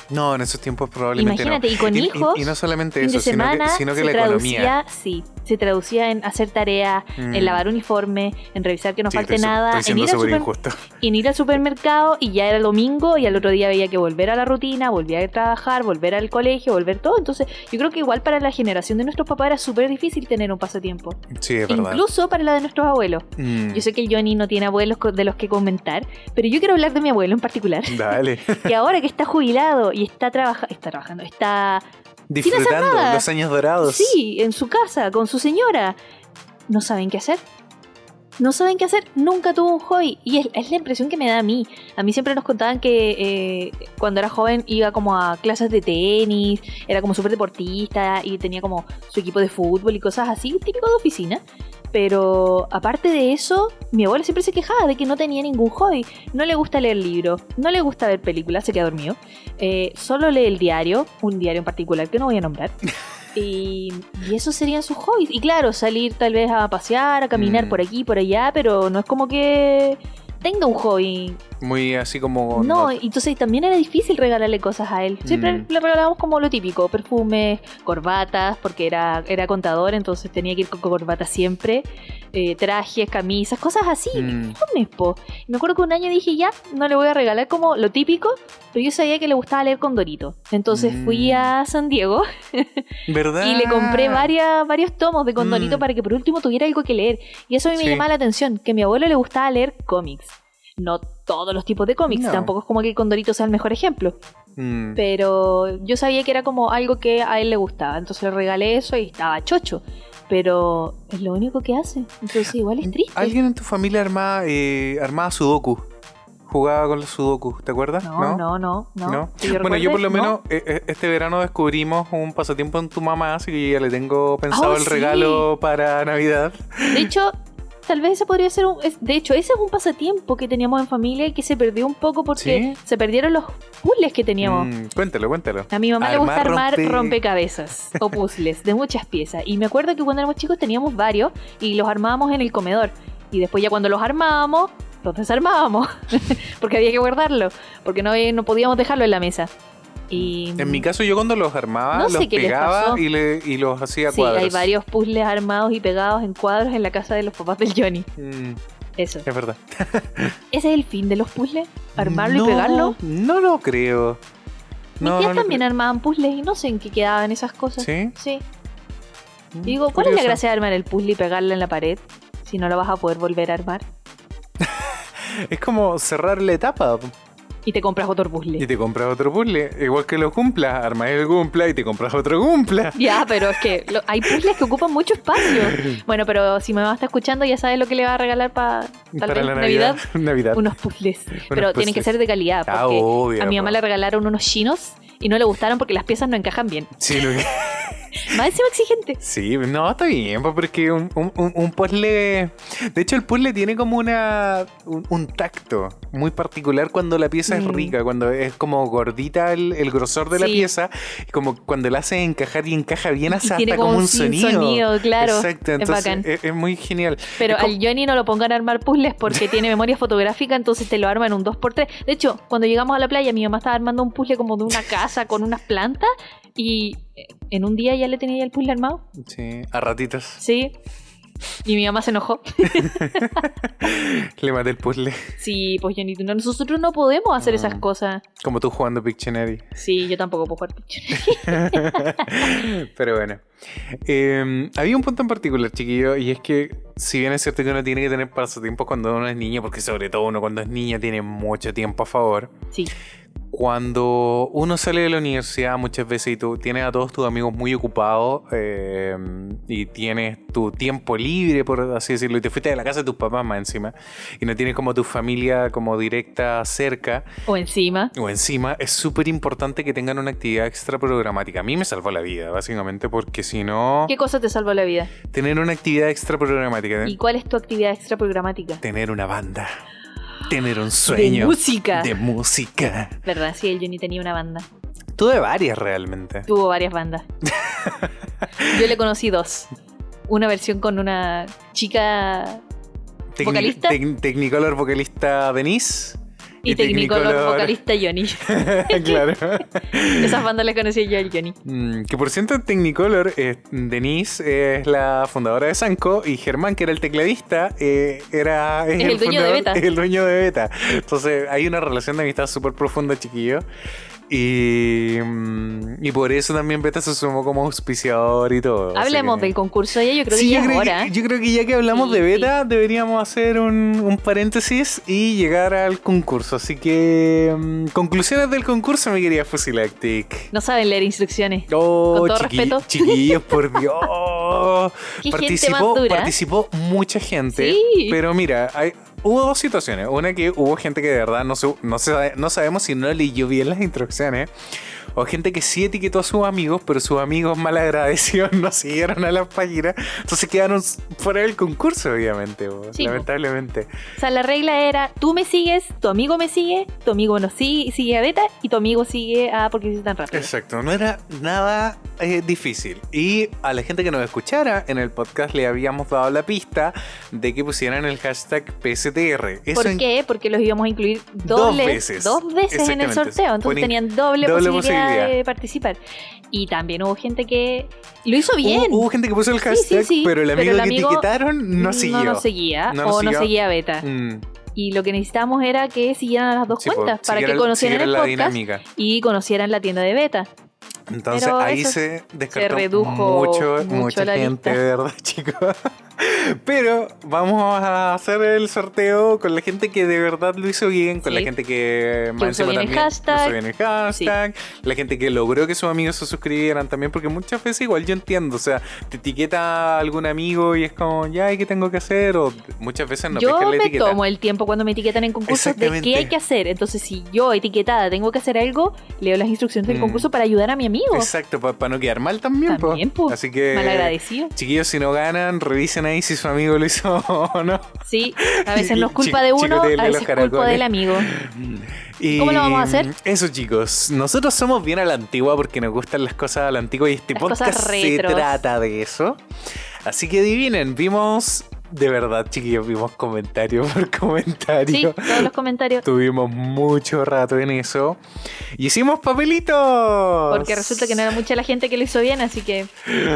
No, en esos tiempos probablemente Imagínate, no. y con y, hijos, y no solamente eso, sino que, sino que se la traducía, economía. sí, se traducía en hacer tareas, Mm. en lavar uniforme, en revisar que no Sí, falte estoy nada, estoy en ir, super- injusto. en ir al supermercado y ya era domingo y al otro día había que volver a la rutina, volver a trabajar, volver al colegio, volver todo. Entonces yo creo que igual para la generación de nuestros papás era súper difícil tener un pasatiempo. Sí, es verdad. Incluso para la de nuestros abuelos. Mm. Yo sé que Johnny no tiene abuelos de los que comentar, pero yo quiero hablar de mi abuelo en particular. Dale. que ahora que está jubilado y está, trabaja está trabajando, está Disfrutando los años dorados. Sí, en su casa, con su señora. No saben qué hacer. No saben qué hacer. Nunca tuvo un hobby. Y es, es la impresión que me da a mí. A mí siempre nos contaban que eh, cuando era joven iba como a clases de tenis, era como súper deportista y tenía como su equipo de fútbol y cosas así, típico de oficina. Pero aparte de eso, mi abuela siempre se quejaba de que no tenía ningún hobby. No le gusta leer libros, no le gusta ver películas, se queda dormido. Eh, solo lee el diario, un diario en particular que no voy a nombrar. Y, y esos serían sus hobbies. Y claro, salir tal vez a pasear, a caminar Mm. por aquí, por allá, pero no es como que tenga un hobby. Muy así como. No, entonces también era difícil regalarle cosas a él. Siempre Mm. le regalábamos como lo típico, perfumes, corbatas, porque era, era contador, entonces tenía que ir con corbata siempre, eh, trajes, camisas, cosas así. Mm. Po. Y me acuerdo que un año dije, ya, no le voy a regalar como lo típico, pero yo sabía que le gustaba leer con Dorito. Entonces fui Mm. a San Diego ¿Verdad? y le compré varias, varios tomos de Condorito Mm. para que por último tuviera algo que leer. Y eso a mí me llamaba la atención, que a mi abuelo le gustaba leer cómics. No todos los tipos de cómics, No. tampoco es como que Condorito sea el mejor ejemplo, Mm. pero yo sabía que era como algo que a él le gustaba, entonces le regalé eso y estaba chocho. Pero es lo único que hace, entonces igual es triste. ¿Alguien en tu familia armaba, eh, armaba Sudoku? Jugaba con los Sudoku, ¿te acuerdas? No, no, no, no. ¿No? Que yo Bueno, yo por lo menos eh, eh, este verano descubrimos un pasatiempo en tu mamá, así que ya le tengo pensado Oh, el sí. regalo para Navidad. De hecho, tal vez ese podría ser un... De hecho, ese es un pasatiempo que teníamos en familia y que se perdió un poco porque ¿Sí? se perdieron los puzzles que teníamos. Mm, cuéntalo, cuéntalo. A mi mamá le gusta Armar armar rompe- rompecabezas o puzzles de muchas piezas. Y me acuerdo que cuando éramos chicos teníamos varios y los armábamos en el comedor. Y después ya cuando los armábamos, los desarmábamos. porque había que guardarlo. Porque no, había- no podíamos dejarlo en la mesa. Y En mi caso, yo cuando los armaba, No los pegaba y, le- y los hacía sí, cuadros. hay varios puzzles armados y pegados en cuadros en la casa de los papás del Johnny. Mm, Eso. es verdad. ¿Ese es el fin de los puzzles? ¿Armarlo No, y pegarlo? No lo creo. Mis No, tías también creo. armaban puzzles y no sé en qué quedaban esas cosas. ¿Sí? Sí. Mm, digo, ¿cuál es la gracia de armar el puzzle y pegarlo en la pared? Si no lo vas a poder volver a armar. Es como cerrar la etapa. Y te compras otro puzzle. Y te compras otro puzzle. Igual que lo cumpla. Armas el cumpla y te compras otro cumpla. Ya, pero es que lo- hay puzzles que ocupan mucho espacio. Bueno, pero si mi mamá está escuchando, ya sabes lo que le va a regalar para tal Para vez la Navidad. Navidad. Navidad. Unos puzzles. pero tienen que ser de calidad. Ah, Porque obvio, a mi mamá po. le regalaron unos chinos y no le gustaron porque las piezas no encajan bien. Sí, lo que- Más encima exigente. sí, no, está bien, porque un, un, un- un puzzle. De hecho, el puzzle tiene como una un, un tacto muy particular cuando la pieza es Mm. rica, cuando es como gordita el, el grosor de la pieza, como cuando la hace encajar y encaja bien, hace hasta como como un sonido. sonido, claro. Exacto, Es entonces bacán. es, es muy genial. Pero Es como- al Johnny no lo pongan a armar puzzles porque tiene memoria fotográfica, entonces te lo arma en un 2x3. De hecho, cuando llegamos a la playa, mi mamá estaba armando un puzzle como de una casa con unas plantas y en un día ya le tenía el puzzle armado. Sí, a ratitos. Sí. Y mi mamá se enojó. Le maté el puzzle. Sí, pues Johnny, no- nosotros no podemos hacer esas Mm. cosas. Como tú jugando Pictionary. Sí, yo tampoco puedo jugar Pictionary. Pero bueno. Eh, había un punto en particular, chiquillo, y es que si bien es cierto que uno tiene que tener pasatiempos cuando uno es niño, porque sobre todo uno cuando es niña tiene mucho tiempo a favor, Sí. Cuando uno sale de la universidad muchas veces y tú tienes a todos tus amigos muy ocupados eh, y tienes tu tiempo libre, por así decirlo, y te fuiste de la casa de tus papás más encima, y no tienes como tu familia como directa cerca, O encima. o encima, es súper importante que tengan una actividad extra programática. A mí me salvó la vida, básicamente, porque si no, ¿Qué cosa te salvó la vida? tener una actividad extra programática, ¿Y cuál es tu actividad extra programática? tener una banda, tener un sueño De música. de música. ¿Verdad? Sí, el Johnny tenía una banda. Tuve varias realmente. Tuvo varias bandas. Yo le conocí dos. Una versión con una chica ¿Vocalista? tec- Technicolor vocalista Denise. Y Technicolor vocalista Johnny. claro. Esas bandas las conocí yo al Johnny. Mm, que por cierto, Technicolor, eh, Denise es la fundadora de Sanco y Germán, que era el tecladista, eh, era Es el dueño de Beta. es el dueño de Beta. Entonces hay una relación de amistad súper profunda, chiquillo. Y, mm, y por eso también Beta se sumó como auspiciador y todo. Hablemos que- del concurso ya, yo creo Sí, que ya yo creo, hora. que, yo creo que ya que hablamos Sí, de sí. beta, deberíamos hacer un, un paréntesis y llegar al concurso. Así que, mm, conclusiones del concurso, mi querida Fusilactic. No saben leer instrucciones. Oh, Con todo chiqui- respeto. chiquillos, por Dios. Qué gente participó, más dura. participó mucha gente. Sí. Pero mira, hay, hubo dos situaciones. Una que hubo gente que de verdad no, se- no, se- no sabemos si no leyó bien las instrucciones. O gente que sí etiquetó a sus amigos, pero sus amigos malagradecidos no siguieron a las páginas. Entonces quedaron fuera del concurso, obviamente. Sí, lamentablemente. O sea, la regla era, tú me sigues, tu amigo me sigue, tu amigo no sigue, sigue a Beta y tu amigo sigue a porque hiciste tan rápido. Exacto, no era nada eh, difícil. Y a la gente que nos escuchara en el podcast le habíamos dado la pista de que pusieran el hashtag PSTR. Eso ¿Por qué? Porque los íbamos a incluir Dos doble, veces. dos veces en el sorteo. Entonces Ponen tenían doble, doble posibilidad, posibilidad. de participar. Y también hubo gente que lo hizo bien. Hubo, hubo gente que puso el Sí, hashtag, sí, sí, pero el pero amigo el que etiquetaron no siguió. No nos seguía No nos o no siguió. seguía Beta. Mm, Y lo que necesitábamos era que siguieran a las dos sí, po, cuentas para que conocieran el podcast dinámica. y conocieran la tienda de Beta. Entonces Pero ahí se descartó redujo mucho, mucho mucha gente, lista. verdad, chicos. Pero vamos a hacer el sorteo con la gente que de verdad lo hizo bien, con Sí. la gente que, más usó bien el también hashtag. usó bien el hashtag, la gente que logró que sus amigos se suscribieran también, porque muchas veces igual yo entiendo, o sea, te etiqueta algún amigo y es como, ya, ¿y qué tengo que hacer? O muchas veces no yo pescan la me etiqueta. tomo el tiempo cuando me etiquetan en concursos de qué hay que hacer. Entonces, si yo etiquetada tengo que hacer algo, leo las instrucciones del Mm. concurso para ayudar a mi amigo. Exacto, para no quedar mal también, po. También, po. Así que, Malagradecido. chiquillos, si no ganan, revisen ahí si su amigo lo hizo o no. Sí, a veces no es culpa de uno, a veces es culpa del amigo. Y ¿Cómo lo vamos a hacer? Eso, chicos. Nosotros somos bien a la antigua porque nos gustan las cosas a la antigua y este Las podcast se trata de eso. Así que adivinen, vimos. De verdad, chiquillos, vimos comentario por comentario. Sí, todos los comentarios. Tuvimos mucho rato en eso. Y hicimos papelitos. Porque resulta que no era mucha la gente que lo hizo bien, así que.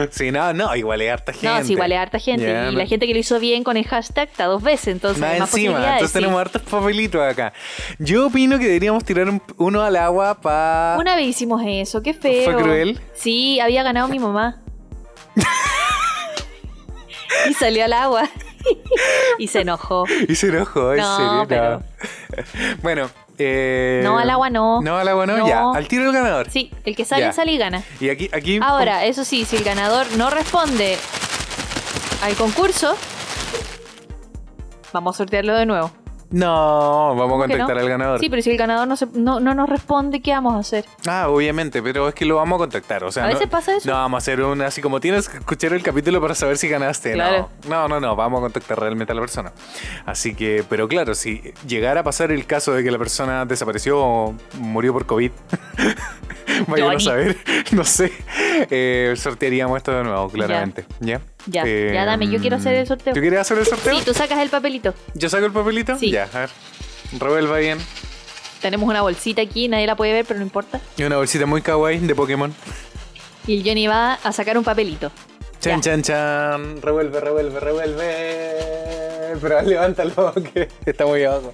Sí, no, no, igual es harta gente. No, sí, igual es harta gente. Y la gente que lo hizo bien con el hashtag está dos veces, entonces Más encima, entonces sí. tenemos hartos papelitos acá. Yo opino que deberíamos tirar un- uno al agua para. Una vez hicimos eso, qué feo. ¿Fue cruel? Sí, había ganado mi mamá. y salió al agua. y se enojó. Y se enojó, en No, serio. pero- No. bueno, eh, No, al agua no. No, al agua no, No. ya. Al tiro el ganador. Sí, el que sale, Ya. sale y gana. Y aquí, aquí. Ahora, eso sí, si el ganador no responde al concurso, vamos a sortearlo de nuevo. No, vamos a ¿Cómo que contactar no? al ganador. Sí, pero si el ganador no, se- no, no nos responde, ¿qué vamos a hacer? Ah, obviamente, pero es que lo vamos a contactar. O sea, A no, veces pasa eso. No, vamos a hacer un así como tienes que escuchar el capítulo para saber si ganaste. Claro. No, no, no, no, vamos a contactar realmente a la persona. Así que, pero claro, si llegara a pasar el caso de que la persona desapareció o murió por COVID, vayan a saber, no sé, eh, sortearíamos esto de nuevo, claramente. ¿Ya? Ya, ya, dame, yo quiero hacer el sorteo. ¿Tú quieres hacer el sorteo? Sí, tú sacas el papelito. ¿Yo saco el papelito? Sí. Ya, a ver. Revuelva bien. Tenemos una bolsita aquí, nadie la puede ver, pero no importa. Y una bolsita muy kawaii de Pokémon. Y el Johnny va a sacar un papelito. Chan, Ya. chan, chan. Revuelve, revuelve, revuelve. Pero levántalo, que está muy abajo.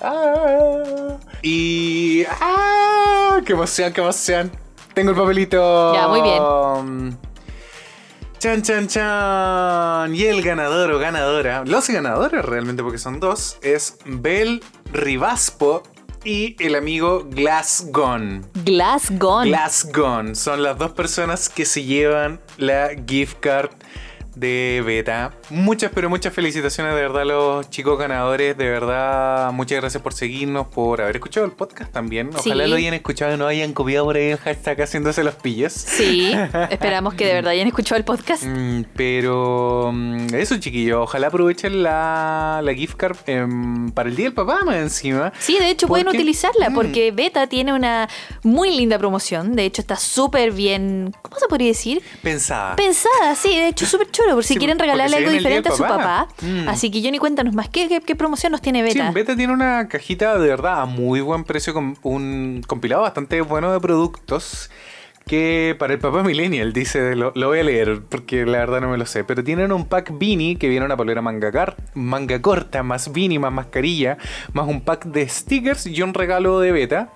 Ah. Y. ¡Ah! ¡Qué emoción, qué emoción! Tengo el papelito. Ya, muy bien. Chan, chan, chan. Y el ganador o ganadora, los ganadores realmente, porque son dos, es Bel Rivaspo y el amigo Glass Gone. Glass Gone. Glass Gone. Son las dos personas que se llevan la gift card de beta. Muchas, pero muchas felicitaciones de verdad a los chicos ganadores. De verdad, muchas gracias por seguirnos, por haber escuchado el podcast también. Ojalá Sí. lo hayan escuchado y no hayan copiado por ahí el hashtag haciéndose los pillos. Sí, esperamos que de verdad hayan escuchado el podcast. Mm, pero mm, eso, chiquillos. Ojalá aprovechen la, la gift card em, para el día del papá, más encima. Sí, de hecho pueden utilizarla Mm. porque Beta tiene una muy linda promoción. De hecho, está súper bien. ¿Cómo se podría decir? Pensaba. Pensada, sí, de hecho, súper chulo. Por si Sí, quieren regalarle algo diferente a su papá. Mm. Así que, Johnny, cuéntanos más. ¿Qué, qué, qué promoción nos tiene Sí, Beta? Beta tiene una cajita de verdad a muy buen precio con un compilado bastante bueno de productos que para el papá millennial dice, lo, lo voy a leer porque la verdad no me lo sé, pero tienen un pack beanie que viene una polera manga, car- manga corta, más beanie, más mascarilla, más un pack de stickers y un regalo de beta.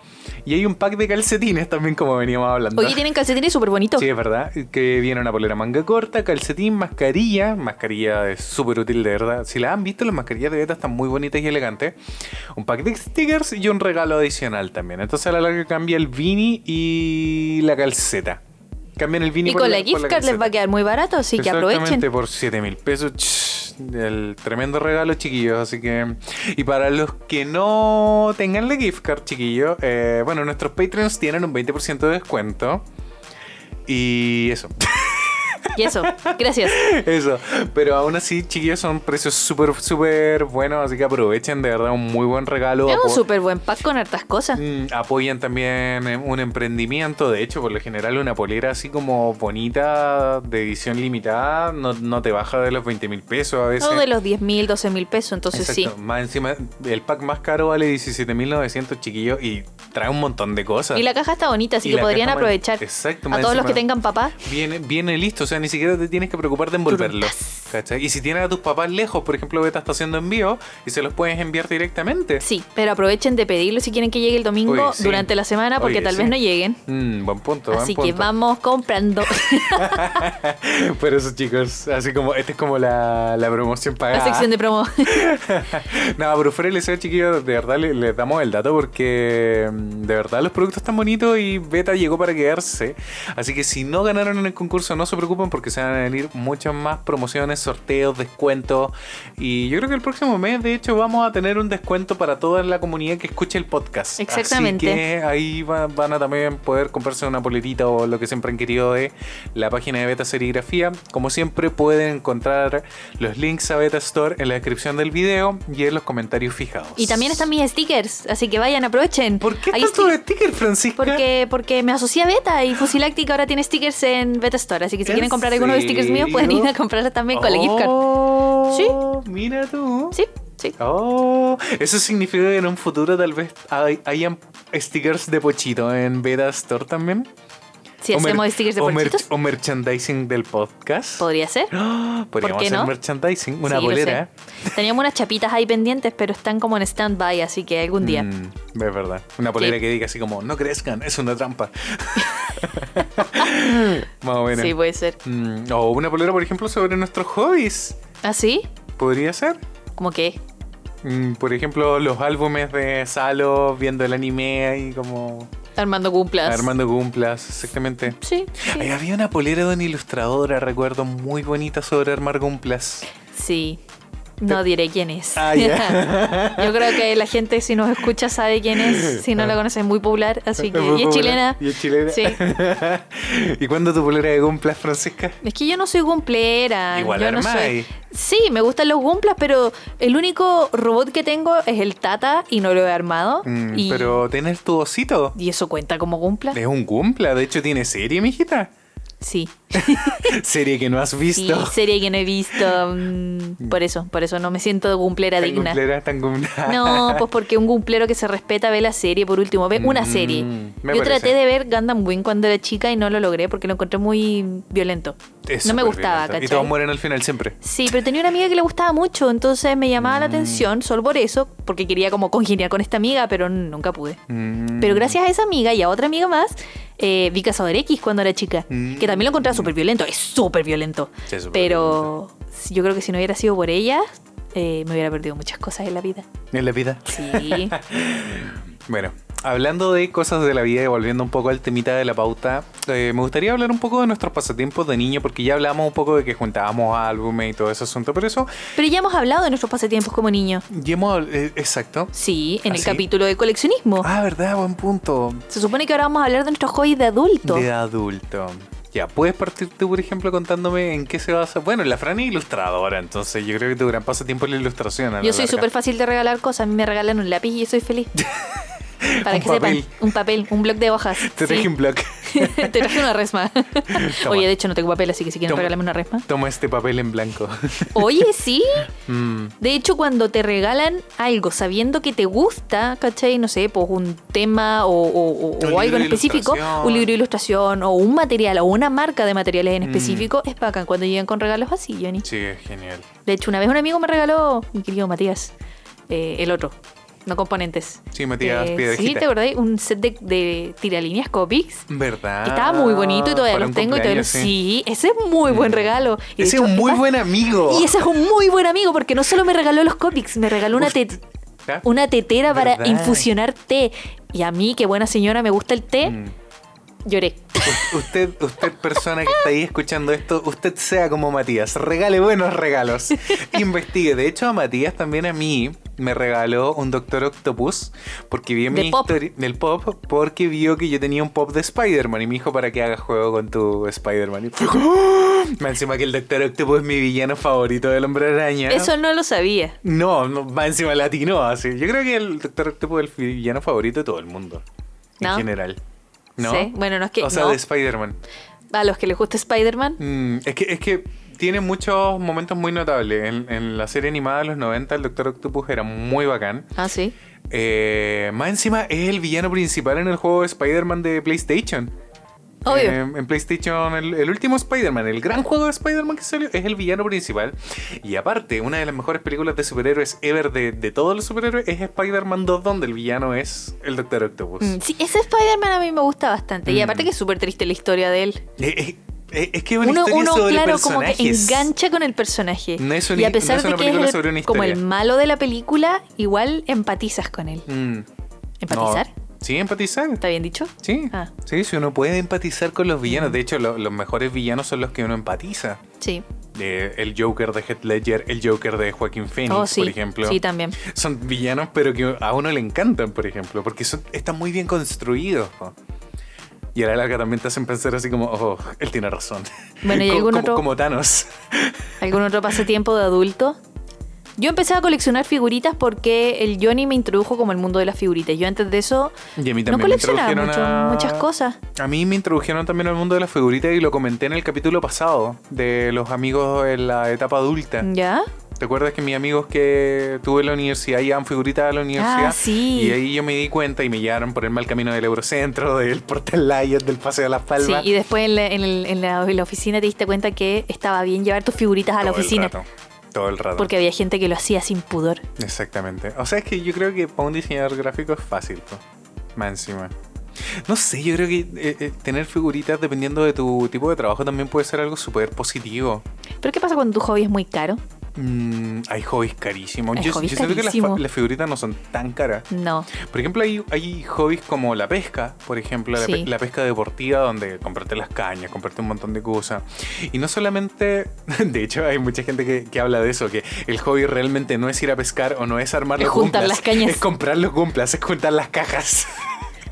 Y hay un pack de calcetines también, como veníamos hablando. Oye, tienen calcetines súper bonitos. Sí, es verdad. Que viene una polera manga corta, calcetín, mascarilla. Mascarilla es súper útil, de verdad. Si la han visto, las mascarillas de beta están muy bonitas y elegantes. Un pack de stickers y un regalo adicional también. Entonces a la larga cambia el beanie y la calceta. Cambian el beanie y por con la, por gift card les va a quedar muy barato, así que aprovechen. Por 7 mil pesos. El tremendo regalo, chiquillos. Así que. Y para los que no tengan la gift card, chiquillos, eh, bueno, nuestros Patreons tienen un 20% de descuento. Y eso. Y eso, gracias. Eso, pero aún así, chiquillos, son precios súper, súper buenos, así que aprovechen, de verdad, un muy buen regalo. Es un súper buen pack con hartas cosas. Mm, apoyan también eh, un emprendimiento, de hecho, por lo general una polera así como bonita, de edición limitada, no, no te baja de los 20 mil pesos a veces. No de los 10 mil, 12 mil pesos, entonces Exacto. Más encima, el pack más caro vale 17.900, chiquillos, y trae un montón de cosas. sí. Y la caja está bonita, así Y que podrían aprovechar. Exacto, A todos los que tengan papá, Viene, viene listo, o sea, ni siquiera te tienes que preocupar de envolverlo. ¿cachai? Y si tienes a tus papás lejos, por ejemplo, Beta está haciendo envío y se los puedes enviar directamente. sí, pero aprovechen de pedirlo si quieren que llegue el domingo Oye, sí. durante la semana, porque Oye, tal sí. vez no lleguen. Mm, buen punto, buen Así que punto. vamos comprando Por eso, chicos, así como, esta es como la, la promoción la pagada. sección de promo. no, pero fuera del deseo, chiquillos, de verdad le- les, damos el dato porque mm, de verdad los productos están bonitos y Beta llegó para quedarse. Así que si no ganaron en el concurso, no se preocupen porque se van a venir muchas más promociones, sorteos, descuentos. Y yo creo que el próximo mes, de hecho, vamos a tener un descuento para toda la comunidad que escuche el podcast. Exactamente. Así que ahí va- van a también poder comprarse una polerita o lo que siempre han querido de la página de Beta Serigrafía. Como siempre, pueden encontrar los links a Beta Store en la descripción del video y en los comentarios fijados. Y también están mis stickers, así que vayan, aprovechen. ¿Por qué Hay tanto sti- sticker, Francisca? Porque, porque me asocié a Beta y Fusilactic ahora tiene stickers en Beta Store. Así que si ¿En quieren comprar algunos stickers míos, pueden ir a serio? comprarlos también con la gift card. Oh, Sí. Mira tú. Sí, sí. Oh, eso significa que en un futuro tal vez hay- hayan stickers de Pochito en Beta Store también. Si O hacemos stickers de o mer- o merchandising del podcast. podría ser. Podríamos qué hacer merchandising, una Sí, bolera. Teníamos unas chapitas ahí pendientes, pero están como en stand-by, así que algún día. Mm, es verdad. Una polera Sí. que diga así como, no crezcan, es una trampa. Más o menos. Sí, puede ser. Mm, o una polera, por ejemplo, sobre nuestros hobbies. ¿Ah, sí? Podría ser. ¿Cómo que? Mm, por ejemplo, los álbumes de Salo viendo el anime ahí como Armando Cumplas. Armando Cumplas, exactamente. Sí, sí. Ahí había una polera de una ilustradora, recuerdo, muy bonita sobre armar Cumplas. Sí. No diré quién es. Ah. Yo creo que la gente, si nos escucha, sabe quién es. Si no la conoce, es muy popular. Así que. muy Y es chilena. Y es chilena. Sí. ¿Y cuándo tu polera de Cumplas, Francisca? Es que yo no soy cumplera. Igual yo no soy. Sí, me gustan los gumplas, pero el único robot que tengo es el Tata y no lo he armado. Mm, y, Pero ¿tienes tu osito? ¿Y eso cuenta como gumpla? Es un Cumpla, de hecho tiene serie, mijita. Sí. serie que no has Sí, visto. serie que no he visto. mm, por eso, por eso no me siento cumplera Tan digna. cumplera, tan cumplera. No, pues porque un cumplero que se respeta ve la serie por último, ve una Mm, serie. Yo parece. traté de ver Gundam Wing cuando era chica y no lo logré porque lo encontré muy violento. Es no me gustaba, violento. Y todos mueren al final siempre. Sí, pero tenía una amiga que le gustaba mucho, entonces me llamaba Mm. la atención solo por eso, porque quería como congeniar con esta amiga, pero nunca pude. Mm. Pero gracias a esa amiga y a otra amiga más, eh, vi Cazador X cuando era chica, Mm. que también lo encontraba súper violento, es súper violento. Sí, es súper pero yo creo que si no hubiera sido por ella, eh, me hubiera perdido muchas cosas en la vida. En la vida. Sí. Bueno, hablando de cosas de la vida y volviendo un poco al temita de la pauta, eh, me gustaría hablar un poco de nuestros pasatiempos de niño, porque ya hablamos un poco de que juntábamos álbumes y todo ese asunto, pero eso, pero ya hemos hablado de nuestros pasatiempos como niños. ya hemos, eh, exacto. Sí, en ¿Ah, el sí? capítulo de coleccionismo. Ah, verdad, buen punto. Se supone que ahora vamos a hablar de nuestros hobbies de adulto. De adulto. Ya, puedes partir tú, por ejemplo, contándome en qué se basa. Bueno, la Fran es ilustradora, entonces yo creo que tu gran pasatiempo es la ilustración. a la Yo soy súper fácil de regalar cosas. A mí me regalan un lápiz y yo soy feliz. Para Un que papel. sepan, un papel, un bloc de hojas. Te Sí. traje un blog. Te traje una resma. Oye, de hecho no tengo papel, así que si quieren regalarme una resma. Toma este papel en blanco. Oye, sí. Mm, De hecho, cuando te regalan algo sabiendo que te gusta, ¿cachai? No sé, pues un tema o, algo en específico, un libro de ilustración o un material o una marca de materiales en Mm. específico, es bacán cuando llegan con regalos así, Johnny. sí, es genial. De hecho, una vez un amigo me regaló, mi querido Matías, eh, el otro. No componentes. Sí, Matías Eh, Piedrejita. sí, ¿te acordás? Un set de, de tiralíneas Copics. ¿Verdad? que estaba muy bonito y todavía Para los tengo y todavía cumpleaños, Sí, ese es muy buen Mm. regalo. Y Ese es un muy buen amigo. Y ese es un muy buen amigo porque no solo me regaló los Copics, me regaló una, te- ¿Ah? una tetera para infusionar té. Y a mí, que buena señora, me gusta el té, Mm. lloré. U- Usted, usted persona que está ahí escuchando esto, usted sea como Matías, regale buenos regalos, investigue. De hecho, a Matías también a mí me regaló un Doctor Octopus porque vio De mi pop. historia del pop porque vio que yo tenía un pop de Spider-Man y me dijo para que hagas juego con tu Spider-Man. ¡oh! Más encima que el Doctor Octopus es mi villano favorito del Hombre Araña. Eso no lo sabía. No, no, va encima latino así. Yo creo que el Doctor Octopus es el villano favorito de todo el mundo. En ¿No? general. ¿No? Sí. Bueno, no es que. o sea, no. de Spider-Man. A los que les gusta Spider-Man. Mm, es, que, es que tiene muchos momentos muy notables. En, en la serie animada de los 90, el Doctor Octopus era muy bacán. Ah, sí. Eh, más encima, es el villano principal en el juego de Spider-Man de PlayStation. Obvio. En PlayStation, el, el último Spider-Man, el gran juego de Spider-Man que salió, es el villano principal. Y aparte, una de las mejores películas de superhéroes ever de, de todos los superhéroes es Spider-Man 2, donde el villano es el Doctor Octopus. Mm, Sí, ese Spider-Man a mí me gusta bastante. Y Mm. aparte que es súper triste la historia de él. Eh, es que es una Uno, historia uno sobre claro, como que engancha con el personaje. No es un- y a pesar no es de que es el- sobre una como el malo de la película, igual empatizas con él. Mm. ¿Empatizar? No. Sí, empatizar. ¿Está bien dicho? Sí, Ah. sí, sí, uno puede empatizar con los villanos. De hecho, lo- los mejores villanos son los que uno empatiza. Sí. Eh, el Joker de Heath Ledger, el Joker de Joaquín Phoenix, oh, sí. por ejemplo. Sí, también. Son villanos, pero que a uno le encantan, por ejemplo, porque son, están muy bien construidos. Y a la larga también te hacen pensar así como, oh, él tiene razón. Bueno, ¿y algún como, otro? como Thanos. ¿Algún otro pasatiempo de adulto? Yo empecé a coleccionar figuritas porque el Johnny me introdujo como el mundo de las figuritas. Yo antes de eso Y a mí no me coleccionaba introdujeron mucho- a- muchas cosas. A mí me introdujeron también al mundo de las figuritas y lo comenté en el capítulo pasado de los amigos en la etapa adulta. ¿Ya? ¿Te acuerdas que mis amigos que tuve en la universidad llevaban figuritas a la universidad? Ah, sí. Y ahí yo me di cuenta y me llevaron por el mal camino del Eurocentro, del Portal Lion, del Paseo de las Sí, Palmas. y después en la, en el- en la- en la oficina te diste cuenta que estaba bien llevar tus figuritas a la Todo el oficina. rato, todo el rato. Porque había gente que lo hacía sin pudor. Exactamente. O sea, es que yo creo que para un diseñador gráfico es fácil, po. más encima. No sé, yo creo que eh, eh, tener figuritas dependiendo de tu tipo de trabajo también puede ser algo súper positivo. ¿Pero qué pasa cuando tu hobby es muy caro? Mm, hay hobbies carísimos. Hay yo hobbies yo siento que las, figuritas no son tan caras. No. Por ejemplo, hay, hay hobbies como la pesca, por ejemplo, la, Sí. pe- la pesca deportiva, donde comprarte las cañas, comprarte un montón de cosas. Y no solamente, de hecho, hay mucha gente que, que habla de eso, que el hobby realmente no es ir a pescar o no es armar Es los juntar cumplas, las cañas. Es comprar los cumplas, es juntar las cajas.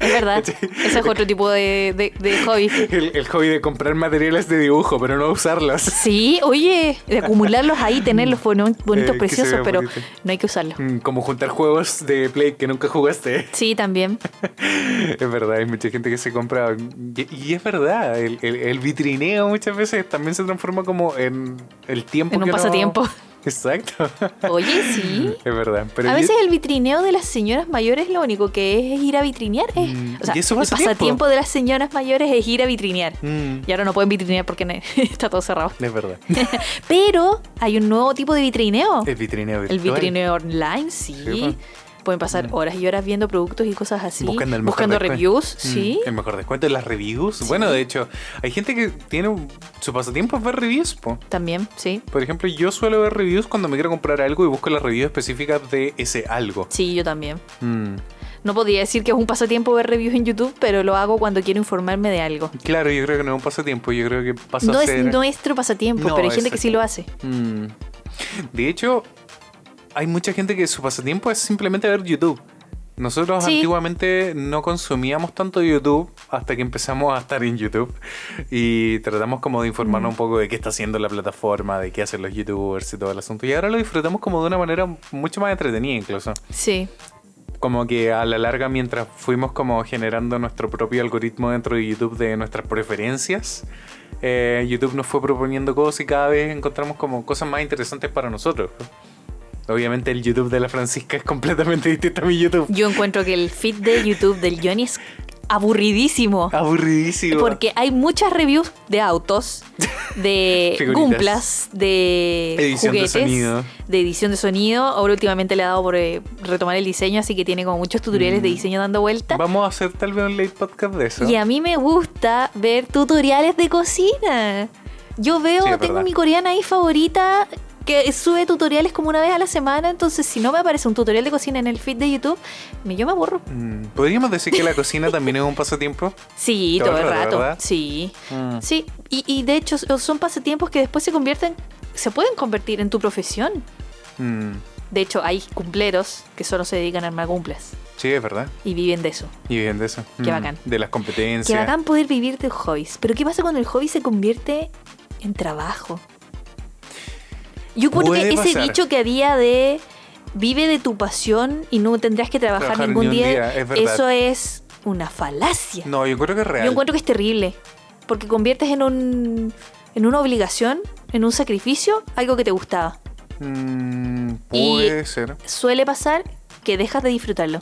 Es verdad. Ese es otro tipo de, de- de hobby. El, el hobby de comprar materiales de dibujo, pero no usarlos. Sí, oye, de acumularlos ahí, tenerlos boni- bonitos, Eh, preciosos, pero bonito. no hay que usarlos. Mm, Como juntar juegos de Play que nunca jugaste. Sí, también. Es verdad, hay mucha gente que se compra. Y, y es verdad, el, el- el vitrineo muchas veces también se transforma como en el tiempo En un que pasatiempo. Exacto. Oye, sí. es verdad. Pero A veces el vitrineo de las señoras mayores lo único que es es ir a vitrinear. Es, Mm, o sea, ¿y eso el pasatiempo? pasatiempo de las señoras mayores es ir a vitrinear. Mm, Y ahora no pueden vitrinear porque no- está todo cerrado. es verdad. Pero hay un nuevo tipo de vitrineo. El vitrineo virtual. El vitrineo online, sí. Sí. Pueden pasar Mm. horas y horas viendo productos y cosas así. Buscando el mejor buscando reviews, Mm, sí. El mejor descuento en las reviews. Bueno, de hecho, hay gente que tiene un- su pasatiempo es ver reviews, po. También, sí. Por ejemplo, yo suelo ver reviews cuando me quiero comprar algo y busco las reviews específicas de ese algo. Sí, yo también. Mm. No podría decir que es un pasatiempo ver reviews en YouTube, pero lo hago cuando quiero informarme de algo. Claro, yo creo que no es un pasatiempo, yo creo que pasa No a es ser... nuestro pasatiempo, No, pero hay gente que sí lo hace. Mm. De hecho, hay mucha gente que su pasatiempo es simplemente ver YouTube. Nosotros Sí. antiguamente no consumíamos tanto YouTube hasta que empezamos a estar en YouTube y tratamos como de informarnos Mm. un poco de qué está haciendo la plataforma, de qué hacen los youtubers y todo el asunto. Y ahora lo disfrutamos como de una manera mucho más entretenida incluso. Sí. Como que a la larga mientras fuimos como generando nuestro propio algoritmo dentro de YouTube de nuestras preferencias, eh, YouTube nos fue proponiendo cosas y cada vez encontramos como cosas más interesantes para nosotros. Obviamente el YouTube de la Francisca es completamente distinto a mi YouTube. Yo encuentro que el feed de YouTube del Johnny es aburridísimo. Aburridísimo. Porque hay muchas reviews de autos, de cumplas, de Edición de juguetes, sonido. de edición de sonido. Ahora últimamente le ha dado por eh, retomar el diseño, así que tiene como muchos tutoriales de Mm. diseño dando vuelta. Vamos a hacer tal vez un late podcast de eso. Y a mí me gusta ver tutoriales de cocina. Yo veo, Sí, tengo verdad. mi coreana ahí favorita que sube tutoriales como una vez a la semana, entonces si no me aparece un tutorial de cocina en el feed de YouTube, me- yo me aburro. Mm, ¿Podríamos decir que la cocina también es un pasatiempo? Sí, Todo todo, el rato. Sí. Mm. Sí, y, y de hecho son pasatiempos que después se convierten, se pueden convertir en tu profesión. Mm, De hecho, hay cumpleros que solo se dedican a armar cumples Sí, es verdad. y viven de eso. Y bien de eso. Qué Mm, bacán. De las competencias. Que bacán poder vivir de hobbies. Pero ¿qué pasa cuando el hobby se convierte en trabajo? Yo creo que ese dicho que había de vive de tu pasión y no tendrás que trabajar, Trabajar ningún día, día, es verdad. eso es una falacia. No, yo creo que es real. Yo encuentro que es terrible. Porque conviertes en un en una obligación, en un sacrificio, algo que te gustaba. Mm, Y- puede ser. Suele pasar que dejas de disfrutarlo.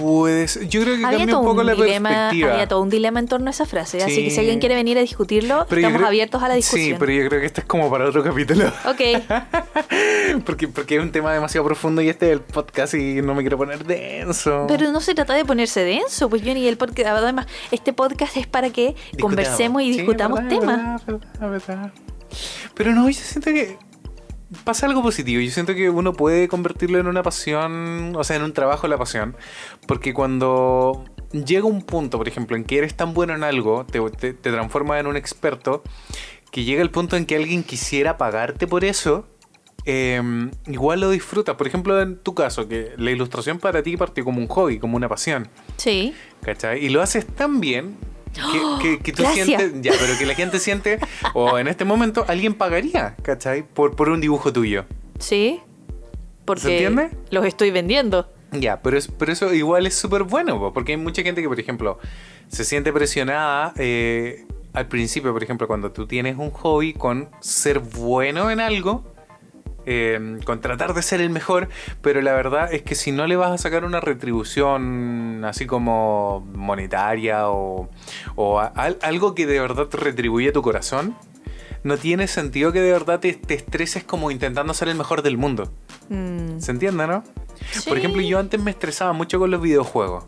Puede ser. Yo creo que Había cambia un poco un la dilema, perspectiva. había todo un dilema en torno a esa frase. Así que si alguien quiere venir a discutirlo, Pero estamos creo- abiertos a la discusión. Sí, pero yo creo que este es como para otro capítulo. Ok, porque, porque es un tema demasiado profundo y este es el podcast y no me quiero poner denso. pero no se trata de ponerse denso, pues yo ni el podcast. Además, este podcast es para que Discutamos. conversemos y Sí, discutamos verdad, temas. verdad, verdad. Pero no, yo siento que pasa algo positivo. Yo siento que uno puede convertirlo en una pasión, o sea, en un trabajo la pasión. Porque cuando llega un punto, por ejemplo, en que eres tan bueno en algo, te, te, te transformas en un experto, que llega el punto en que alguien quisiera pagarte por eso. eh, igual lo disfrutas. Por ejemplo, en tu caso, que la ilustración para ti partió como un hobby, como una pasión. Sí. ¿Cachai? Y lo haces tan bien que, que- que tú Gracias. sientes. Ya, pero que la gente siente. O en este momento alguien pagaría, ¿cachai? Por, por un dibujo tuyo. Sí. Porque ¿Se entiende? los estoy vendiendo. Ya, pero, es, pero eso igual es súper bueno, po, porque hay mucha gente que, por ejemplo, se siente presionada eh, al principio, por ejemplo, cuando tú tienes un hobby con ser bueno en algo, eh, con tratar de ser el mejor, pero la verdad es que si no le vas a sacar una retribución así como monetaria o, o a- algo que de verdad te retribuye tu corazón, no tiene sentido que de verdad te, te estreses como intentando ser el mejor del mundo. Mm, ¿Se entiende, no? Por ejemplo, yo antes me estresaba mucho con los videojuegos.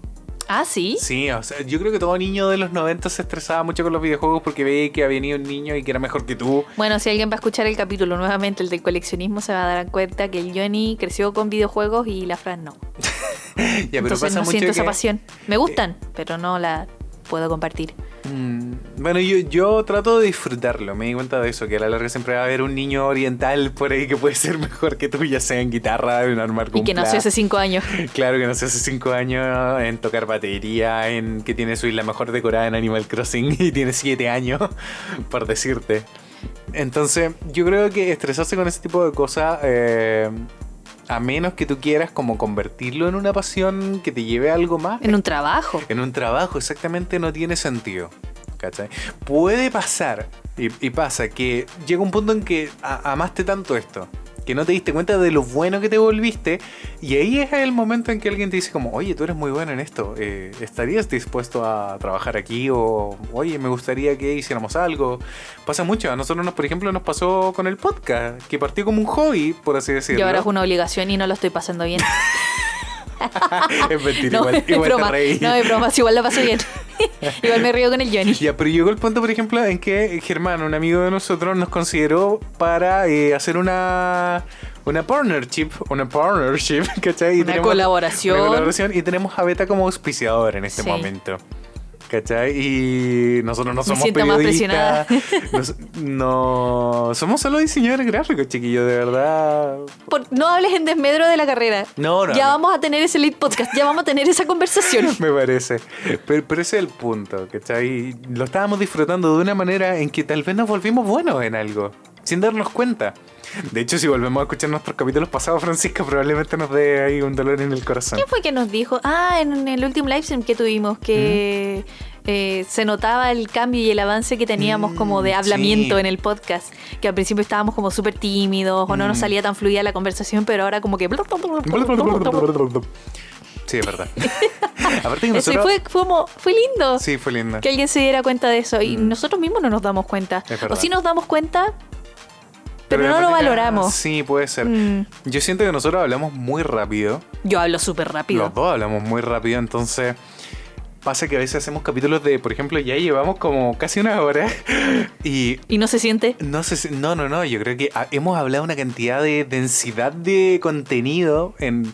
Ah, sí. Sí, o sea, yo creo que todo niño de los 90 se estresaba mucho con los videojuegos porque veía que había venido un niño y que era mejor que tú. Bueno, si alguien va a escuchar el capítulo nuevamente, el del coleccionismo, se va a dar cuenta que el Johnny creció con videojuegos y la Fran no. Ya, pero Entonces pasa no mucho siento esa pasión. Me gustan, pero no la puedo compartir. Mm, Bueno, yo, yo trato de disfrutarlo, me di cuenta de eso, que a la larga siempre va a haber un niño oriental por ahí que puede ser mejor que tú, ya sea en guitarra, en armar Y que nació hace cinco años. Claro que nació hace 5 años en tocar batería, en que tiene su isla mejor decorada en Animal Crossing y tiene 7 años, por decirte. Entonces, yo creo que estresarse con ese tipo de cosas, eh, a menos que tú quieras como convertirlo en una pasión que te lleve a algo más, En un trabajo. en un trabajo exactamente no tiene sentido. ¿Cachai? Puede pasar, y, y pasa, que llega un punto en que amaste tanto esto, que no te diste cuenta de lo bueno que te volviste, y ahí es el momento en que alguien te dice como, oye, tú eres muy bueno en esto, eh, ¿estarías dispuesto a trabajar aquí? O, oye, me gustaría que hiciéramos algo. Pasa mucho, a nosotros, nos, por ejemplo, nos pasó con el podcast, que partió como un hobby, por así decirlo. Y ahora es una obligación y no lo estoy pasando bien. es mentira, No, igual, es igual te broma. reí. No, es broma, si igual la paso bien. igual me río con el Johnny. Ya, pero llegó el punto, por ejemplo, en que Germán, un amigo de nosotros, nos consideró para eh, hacer una una partnership, una partnership, ¿cachai? Y Una colaboración. Una colaboración y tenemos a Beta como auspiciador en este Sí. momento. ¿Cachai? Y nosotros no somos periodistas. nos- no, somos solo diseñadores gráficos, chiquillos, de verdad. Por- no hables en desmedro de la carrera. No, no. Ya no. vamos a tener ese lead podcast, ya vamos a tener esa conversación. Me parece. Pero, pero ese es el punto, ¿cachai? Lo estábamos disfrutando de una manera en que tal vez nos volvimos buenos en algo, sin darnos cuenta. De hecho, si volvemos a escuchar nuestros capítulos pasados, Francisca, probablemente nos dé ahí un dolor en el corazón. ¿Quién fue que nos dijo? Ah, en el último live stream que tuvimos, que eh, se notaba el cambio y el avance que teníamos Mm, como de hablamiento sí. en el podcast. Que al principio estábamos como súper tímidos o no nos Mm. salía tan fluida la conversación, pero ahora como que... Sí, es verdad. Aparte que nosotros... fue, fue, como- fue lindo Sí, fue lindo. que alguien se diera cuenta de eso. Y Mm. nosotros mismos no nos damos cuenta. O sí nos damos cuenta, pero, no lo manera- valoramos. Sí, puede ser. Mm, Yo siento que nosotros hablamos muy rápido. Yo hablo súper rápido. Los dos hablamos muy rápido, entonces pasa que a veces hacemos capítulos de, por ejemplo, ya llevamos como casi una hora y Y no se siente. no si, no, no, no, yo creo que hemos hablado una cantidad de densidad de contenido en,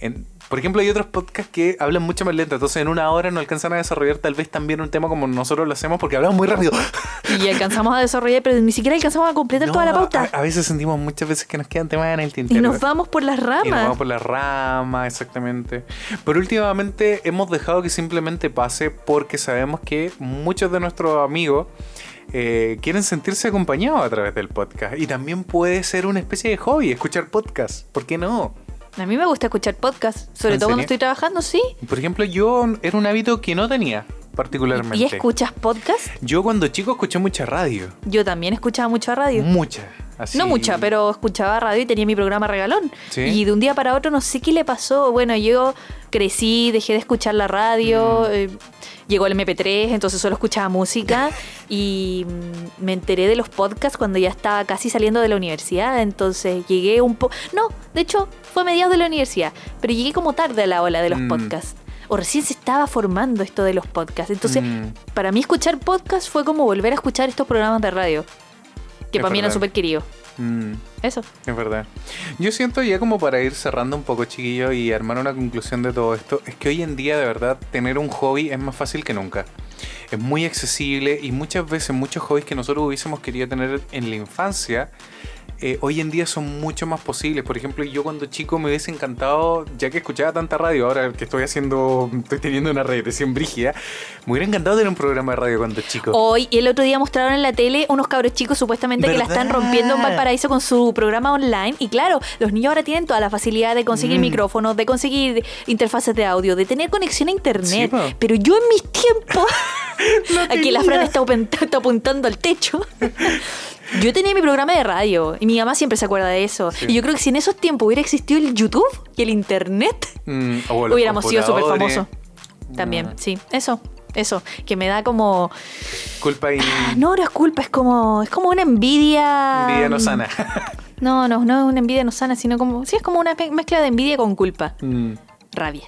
en- por ejemplo, hay otros podcasts que hablan mucho más lento, entonces en una hora no alcanzan a desarrollar tal vez también un tema como nosotros lo hacemos porque hablamos muy rápido. Y alcanzamos a desarrollar, pero ni siquiera alcanzamos a completar No, toda la pauta. A, a veces sentimos muchas veces que nos quedan temas en el y tintero. nos vamos por las Y nos ramas. vamos por la rama, exactamente. Pero últimamente hemos dejado que simplemente pase porque sabemos que muchos de nuestros amigos eh, quieren sentirse acompañados a través del podcast. Y también puede ser una especie de hobby, escuchar podcast. ¿Por qué no? A mí me gusta escuchar podcast, sobre ¿En todo cuando estoy trabajando, sí. Por ejemplo, yo era un hábito que no tenía ¿Y particularmente. escuchas podcast? Yo cuando chico escuché mucha radio. Yo también escuchaba mucha radio. Mucha. Así- No mucha, pero escuchaba radio y tenía mi programa regalón. Sí. Y de un día para otro no sé qué le pasó. Bueno, yo crecí, dejé de escuchar la radio, Mm. eh, llegó el MP3, entonces solo escuchaba música y mm, me enteré de los podcasts cuando ya estaba casi saliendo de la universidad. Entonces llegué un poco... No, de hecho fue a mediados de la universidad, pero llegué como tarde a la ola de los Mm. podcasts. O recién se estaba formando esto de los podcasts. Entonces, Mm. para mí escuchar podcasts fue como volver a escuchar estos programas de radio. Que Es para mí eran súper queridos. Mm. Eso. Es verdad. Yo siento ya como para ir cerrando un poco, chiquillo, y armar una conclusión de todo esto, es que hoy en día de verdad tener un hobby es más fácil que nunca. Es muy accesible y muchas veces muchos hobbies que nosotros hubiésemos querido tener en la infancia, eh, hoy en día son mucho más posibles. Por ejemplo, yo cuando chico me hubiese encantado, ya que escuchaba tanta radio, ahora que estoy haciendo, estoy teniendo una regresión brígida, me hubiera encantado tener un programa de radio cuando chico. Hoy, y el otro día mostraron en la tele unos cabros chicos supuestamente que la están rompiendo en Valparaíso con su programa online. Y claro, los niños ahora tienen toda la facilidad de conseguir Mm. micrófonos, de conseguir interfaces de audio, de tener conexión a internet. Sí. Pero yo en mis tiempos, aquí la. Fran está apuntando al techo. Yo tenía mi programa de radio y mi mamá siempre se acuerda de eso. Sí. Y yo creo que si en esos tiempos hubiera existido el YouTube y el internet, Mm, o hubiéramos sido súper famosos. También, Mm. sí, eso, eso, que me da como... Culpa y Ah, No, no es culpa, es como, es como una envidia. vida no sana. No, no, no es una envidia no sana, sino como. Sí, es como una mezcla de envidia con culpa. Mm. Rabia.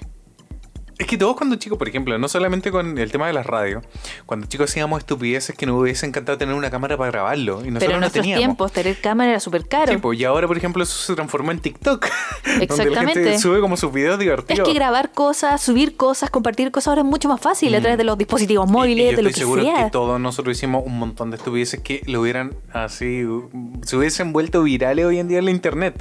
Es que todos cuando chicos, por ejemplo, no solamente con el tema de las radios, cuando chicos hacíamos estupideces que nos hubiese encantado tener una cámara para grabarlo y nosotros Pero en no nuestros teníamos. tiempos, tener cámara era súper caro. Sí, pues, y ahora, por ejemplo, eso se transformó en TikTok. Donde la Exactamente. gente sube como sus videos es divertidos. que grabar cosas, subir cosas, compartir cosas ahora es mucho más fácil a Mm. través de los dispositivos Y- y móviles, yo de lo estoy que seguro sea. que todos nosotros hicimos un montón de estupideces que lo hubieran así, se hubiesen vuelto virales hoy en día en la internet.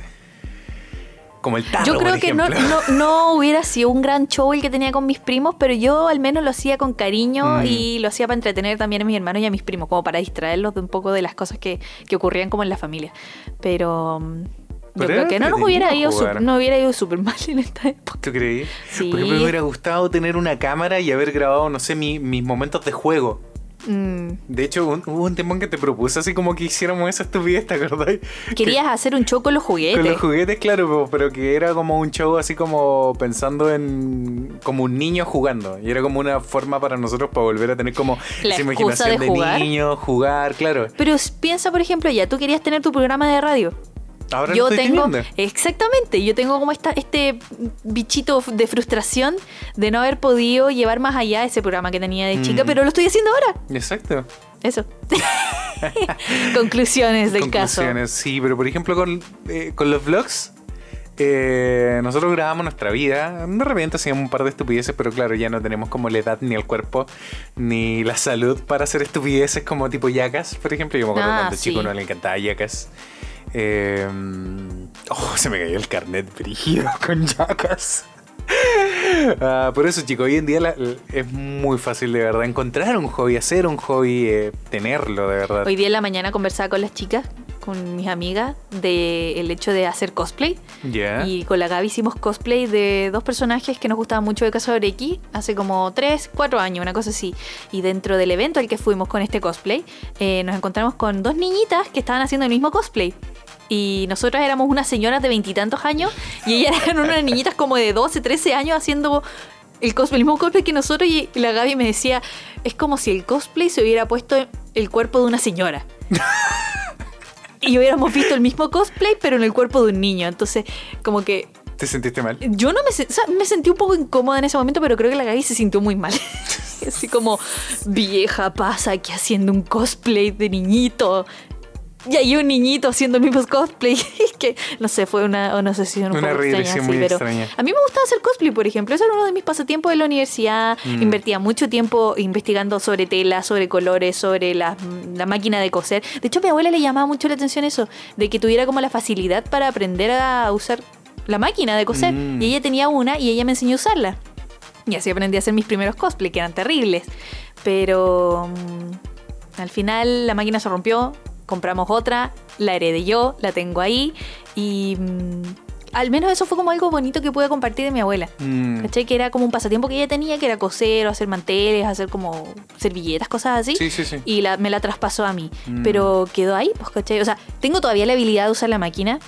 Como el tarro, Yo creo por que no, no, no hubiera sido un gran show el que tenía con mis primos, pero yo al menos lo hacía con cariño Mm. y lo hacía para entretener también a mis hermanos y a mis primos, como para distraerlos de un poco de las cosas que, que ocurrían como en la familia. Pero mm, yo creo que no nos hubiera ido, jugar. sup- no hubiera ido súper mal en esta época. ¿Tú creí? Sí. Por ejemplo, me hubiera gustado tener una cámara y haber grabado, no sé, mi- mis momentos de juego. Mm. De hecho, un- hubo un tiempo en que te propuse así como que hiciéramos esa estupidez, ¿te acordás? Querías hacer un show con los juguetes. Con los juguetes, claro, pero- que era como un show así como pensando en como un niño jugando. Y era como una forma para nosotros para volver a tener como La esa imaginación de niño, jugar, claro. Pero piensa, por ejemplo, ya tú querías tener tu programa de radio. Ahora yo lo estoy tengo teniendo. exactamente yo tengo como esta este bichito de frustración de no haber podido llevar más allá ese programa que tenía de chica Mm. pero lo estoy haciendo ahora Exacto. eso conclusiones del caso Conclusiones, sí, pero por ejemplo con, eh, con los vlogs, eh, nosotros grabamos nuestra vida. De repente hacíamos un par de estupideces, pero claro, ya no tenemos como la edad, ni el cuerpo, ni la salud para hacer estupideces como tipo yacas, por ejemplo. Yo me acuerdo Ah, cuando sí. chico no le encantaba yacas. Eh, oh, se me cayó el carnet brígido con yacas. Ah, por eso, chicos, hoy en día es muy fácil de verdad encontrar un hobby, hacer un hobby, eh, tenerlo de verdad. hoy día en la mañana conversaba con las chicas con mis amigas de el hecho de hacer cosplay y con la Gaby hicimos cosplay de dos personajes que nos gustaban mucho de Casa de Orequi hace como 3, 4 años, una cosa así. Y dentro del evento al que fuimos con este cosplay, eh, nos encontramos con dos niñitas que estaban haciendo el mismo cosplay. y nosotras éramos unas señoras de veintitantos años y ellas eran unas niñitas como de 12, 13 años haciendo el cosplay, el mismo cosplay que nosotros y la Gaby me decía, es como si el cosplay se hubiera puesto el cuerpo de una señora. y hubiéramos visto el mismo cosplay, pero en el cuerpo de un niño. Entonces, como que ¿Te sentiste mal? yo no me, o sea, me sentí un poco incómoda en ese momento, pero creo que la Gaby se sintió muy mal. Así como, vieja, pasa aquí haciendo un cosplay de niñito. Y hay un niñito haciendo el mismo cosplay. Que, no sé, fue una, una sesión un Una poco extraña, sí, muy pero extraña. a mí me gustaba hacer cosplay, por ejemplo. Eso era uno de mis pasatiempos de la universidad. Mm. Invertía mucho tiempo investigando sobre tela, sobre colores, sobre la, la máquina de coser. De hecho, a mi abuela le llamaba mucho la atención eso, de que tuviera como la facilidad para aprender a usar la máquina de coser. Mm. Y ella tenía una y ella me enseñó a usarla. Y así aprendí a hacer mis primeros cosplay, que eran terribles. Pero mm, al final la máquina se rompió, compramos otra, la heredé yo, la tengo ahí. Y mm, al menos eso fue como algo bonito que pude compartir de mi abuela. Mm. ¿Cachai? Que era como un pasatiempo que ella tenía, que era coser o hacer manteles, hacer como servilletas, cosas así. Sí, sí, sí. Y la- me la traspasó a mí. Mm. Pero quedó ahí, pues, ¿cachai? O sea, tengo todavía la habilidad de usar la máquina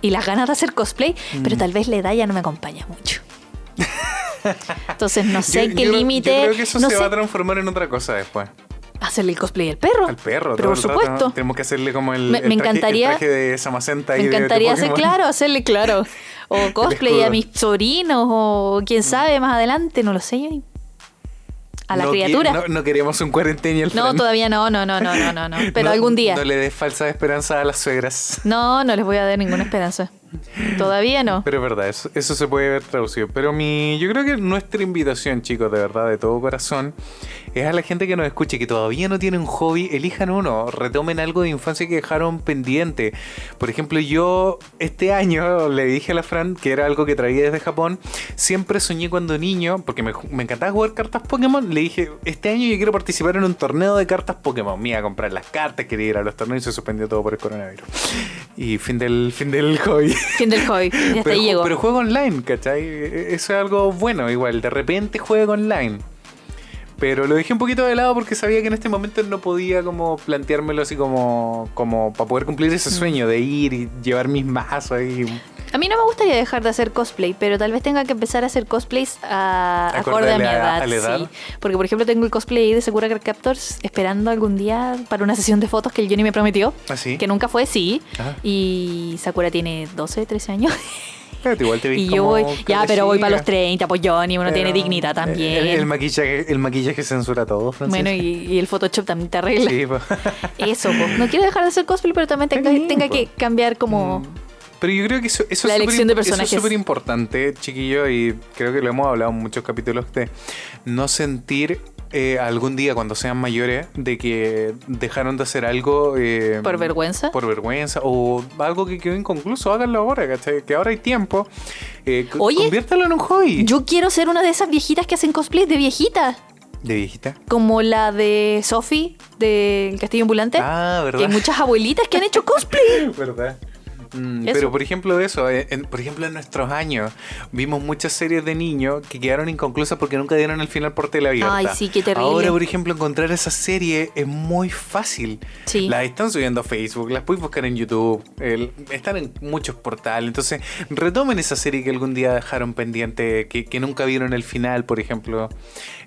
y las ganas de hacer cosplay, pero Mm. tal vez la edad ya no me acompaña mucho. Entonces no sé Yo- qué límite. Creo que eso no se sé, va a transformar en otra cosa después. Hacerle el cosplay al perro. Al perro, Pero todo por rato, supuesto. ¿no? Tenemos que hacerle como el, Me- el me traje, encantaría- el traje de Samacenta Me encantaría hacer, claro, hacerle claro. O cosplay a mis sobrinos, o quién sabe más adelante, no lo sé. yo. A la No criatura. No, no queremos un cuarentenio al No, todavía no, no, no, no, no, no, no. Pero No- algún día. No le des falsa esperanza a las suegras. No, no les voy a dar ninguna esperanza. Todavía no. Pero es verdad, eso, eso se puede ver traducido. Pero mi, yo creo que nuestra invitación, chicos, de verdad, de todo corazón, es a la gente que nos escuche, que todavía no tiene un hobby, elijan uno, retomen algo de infancia que dejaron pendiente. Por ejemplo, yo este año le dije a la Fran, que era algo que traía desde Japón, siempre soñé cuando niño, porque me, me encantaba jugar cartas Pokémon, le dije, este año yo quiero participar en un torneo de cartas Pokémon. Me iba a comprar las cartas, quería ir a los torneos y se suspendió todo por el coronavirus. Y fin del, fin del hobby. Fin del hobby. Ya Pero, ahí pero juego online, ¿cachai? Eso es algo bueno, igual. De repente juego online. Pero lo dejé un poquito de lado porque sabía que en este momento no podía como planteármelo así como, como para poder cumplir ese Mm. sueño de ir y llevar mis mazos ahí. A mí no me gustaría dejar de hacer cosplay, pero tal vez tenga que empezar a hacer cosplays a, acorde a mi edad. a la edad. sí. Porque, por ejemplo, tengo el cosplay de Sakura Card Captors esperando algún día para una sesión de fotos que el Johnny me prometió. Así. Que nunca fue, sí. Ajá. Y Sakura tiene 12, 13 años. Igual te vi y yo voy, ya, pero voy para los cabecilla. 30, pues Johnny, uno tiene dignidad también. El, el maquillaje, el maquillaje censura todo, Francisco. bueno, y, y el Photoshop también te arregla. Sí, po. Eso, pues. No quiero dejar de hacer cosplay, pero también tenga, bien, tenga pues. que cambiar como... Pero yo creo que eso, eso La es elección súper- de Eso personajes. es súper importante, chiquillo, y creo que lo hemos hablado en muchos capítulos de no sentir eh, algún día cuando sean mayores de que dejaron de hacer algo eh, Por vergüenza. por vergüenza o algo que quedó inconcluso, háganlo ahora, ¿cachai? Que ahora hay tiempo. Eh, Oye, conviértalo en un hobby. Yo quiero ser una de esas viejitas que hacen cosplay de viejita. ¿De viejita? Como la de Sophie del Castillo Ambulante. Ah, que hay ¿verdad? muchas abuelitas que han hecho cosplay. ¿Verdad? Mm, pero por ejemplo eso, eh, en- por ejemplo en nuestros años vimos muchas series de niños que quedaron inconclusas porque nunca dieron el final por tele abierta. Ay, sí, qué terrible. Ahora, por ejemplo, encontrar esa serie es muy fácil. Sí. Las están subiendo a Facebook, las puedes buscar en YouTube, el- están en muchos portales. Entonces, retomen esa serie que algún día dejaron pendiente, que, que nunca vieron el final, por ejemplo.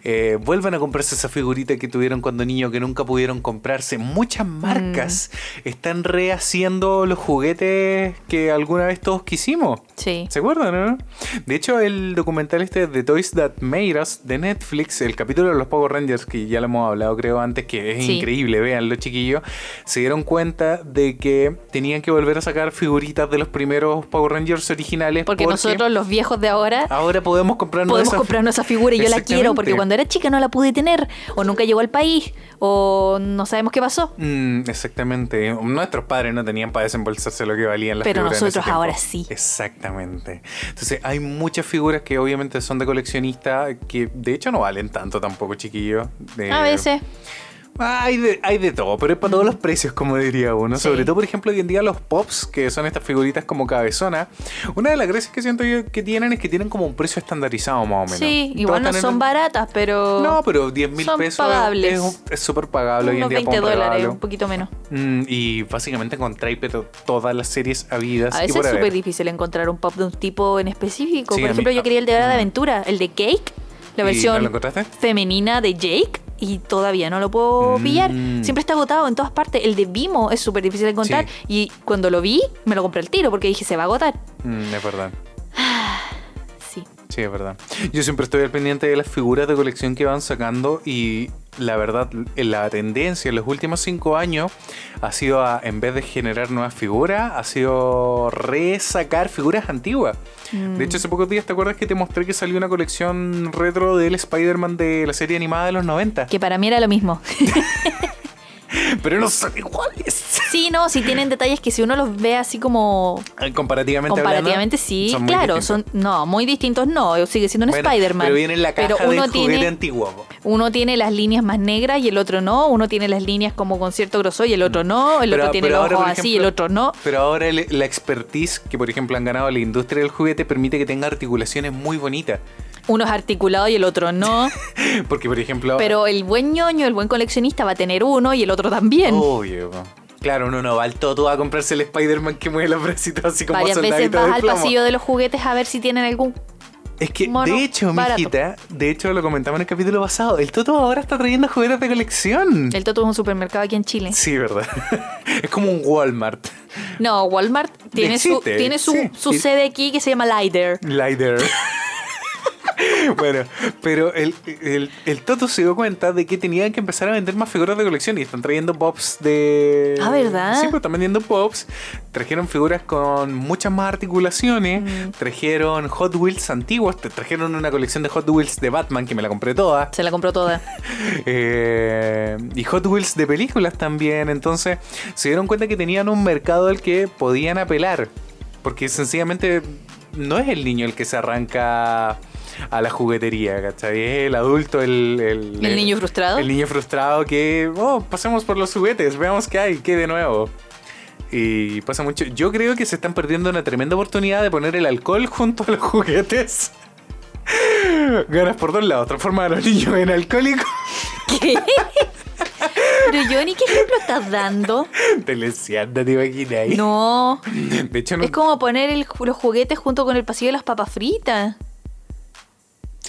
Eh, vuelvan a comprarse esa figurita que tuvieron cuando niños que nunca pudieron comprarse. Muchas marcas están rehaciendo los juguetes que alguna vez todos quisimos. Sí. ¿Se acuerdan, no? De hecho, el documental este de Toys That Made Us de Netflix, el capítulo de los Power Rangers, que ya lo hemos hablado creo antes, que es Sí. increíble, véanlo chiquillos, se dieron cuenta de que tenían que volver a sacar figuritas de los primeros Power Rangers originales. Porque nosotros, los viejos de ahora, ahora podemos comprarnos podemos esa- comprarnos esa figura y yo la quiero porque cuando era chica no la pude tener. O nunca llegó al país. O no sabemos qué pasó. Mm, exactamente. Nuestros padres no tenían para desembolsarse lo que valían las Pero figuras en ese nosotros ahora sí. Exactamente. Entonces, hay muchas figuras que obviamente son de coleccionista que de hecho no valen tanto tampoco, chiquillos. A veces. Hay de, hay de todo, pero es para todos los precios, como diría uno. Sí. Sobre todo, por ejemplo, hoy en día los pops, que son estas figuritas como cabezona. Una de las gracias que siento yo que tienen es que tienen como un precio estandarizado, más o menos. Sí, igual no son en- baratas, pero. No, pero 10 mil pesos pagables. es súper pagable hoy en unos día 20 para un dólares, un poquito menos. Mm, y básicamente encontráis pero todas las series habidas A veces es súper difícil encontrar un pop de un tipo en específico. Sí, Por mí- ejemplo, yo quería el de Hora de Aventura, el de Cake, la ¿Y versión no lo encontraste? femenina de Jake. Y todavía no lo puedo Mm. pillar. Siempre está agotado en todas partes. El de Vimo es súper difícil de encontrar. Sí. Y cuando lo vi, me lo compré al tiro porque dije, se va a agotar. Mm, es verdad. Sí. Es verdad. Yo siempre estoy al pendiente de las figuras de colección que van sacando y la verdad, la tendencia en los últimos cinco años ha sido, a, en vez de generar nuevas figuras, ha sido resacar figuras antiguas. De hecho, hace pocos días, ¿te acuerdas que te mostré que salió una colección retro del Spider-Man de la serie animada de los 90? Que para mí era lo mismo. Pero no son iguales. Sí, no, si tienen detalles que si uno los ve así como Comparativamente, comparativamente hablando, sí, son claro, son no, muy distintos no, sigue siendo un Bueno, Spider-Man. Pero viene en la caja Pero de uno juguete tiene antiguo. uno tiene las líneas más negras y el otro no, uno tiene las líneas como con cierto grosor y el otro no, el Pero- otro tiene por así y el otro no. Pero ahora el- la expertise que, por ejemplo, han ganado la industria del juguete permite que tenga articulaciones muy bonitas. Uno es articulado y el otro no, Porque, por ejemplo. pero el buen ñoño, el buen coleccionista va a tener uno y el otro también. Obvio. Claro, uno no va al Toto a comprarse el Spider-Man que mueve los bracitos así como Varias veces vas al pasillo de los juguetes a ver si tienen algún Es que, mono de hecho, barato. mijita, de hecho lo comentamos en el capítulo pasado, el Toto ahora está trayendo juguetes de colección. El Toto es un supermercado aquí en Chile. Sí, verdad. es como un Walmart. No, Walmart tiene su tiene su, sí. su sede aquí que se llama Lider. Lighter. bueno, pero el, el, el Toto se dio cuenta de que tenían que empezar a vender más figuras de colección y están trayendo pops de... Ah, ¿verdad? Sí, pues están vendiendo pops. Trajeron figuras con muchas más articulaciones. Mm. Trajeron Hot Wheels antiguos. Trajeron una colección de Hot Wheels de Batman que me la compré toda. Se la compró toda. Eh, y Hot Wheels de películas también. Entonces se dieron cuenta que tenían un mercado al que podían apelar. Porque sencillamente no es el niño el que se arranca a la juguetería, ¿cachai? El adulto, el... El, El niño frustrado. El niño frustrado que, oh, pasemos por los juguetes, veamos qué hay, qué de nuevo. Y pasa mucho. Yo creo que se están perdiendo una tremenda oportunidad de poner el alcohol junto a los juguetes. Ganas por dos lados, transformar a los niños en alcohólicos. ¿Qué? Pero Johnny, ¿qué ejemplo estás dando? Te leseando, te imaginas. No. De hecho, no, Es como poner el- los juguetes junto con el pasillo de las papas fritas.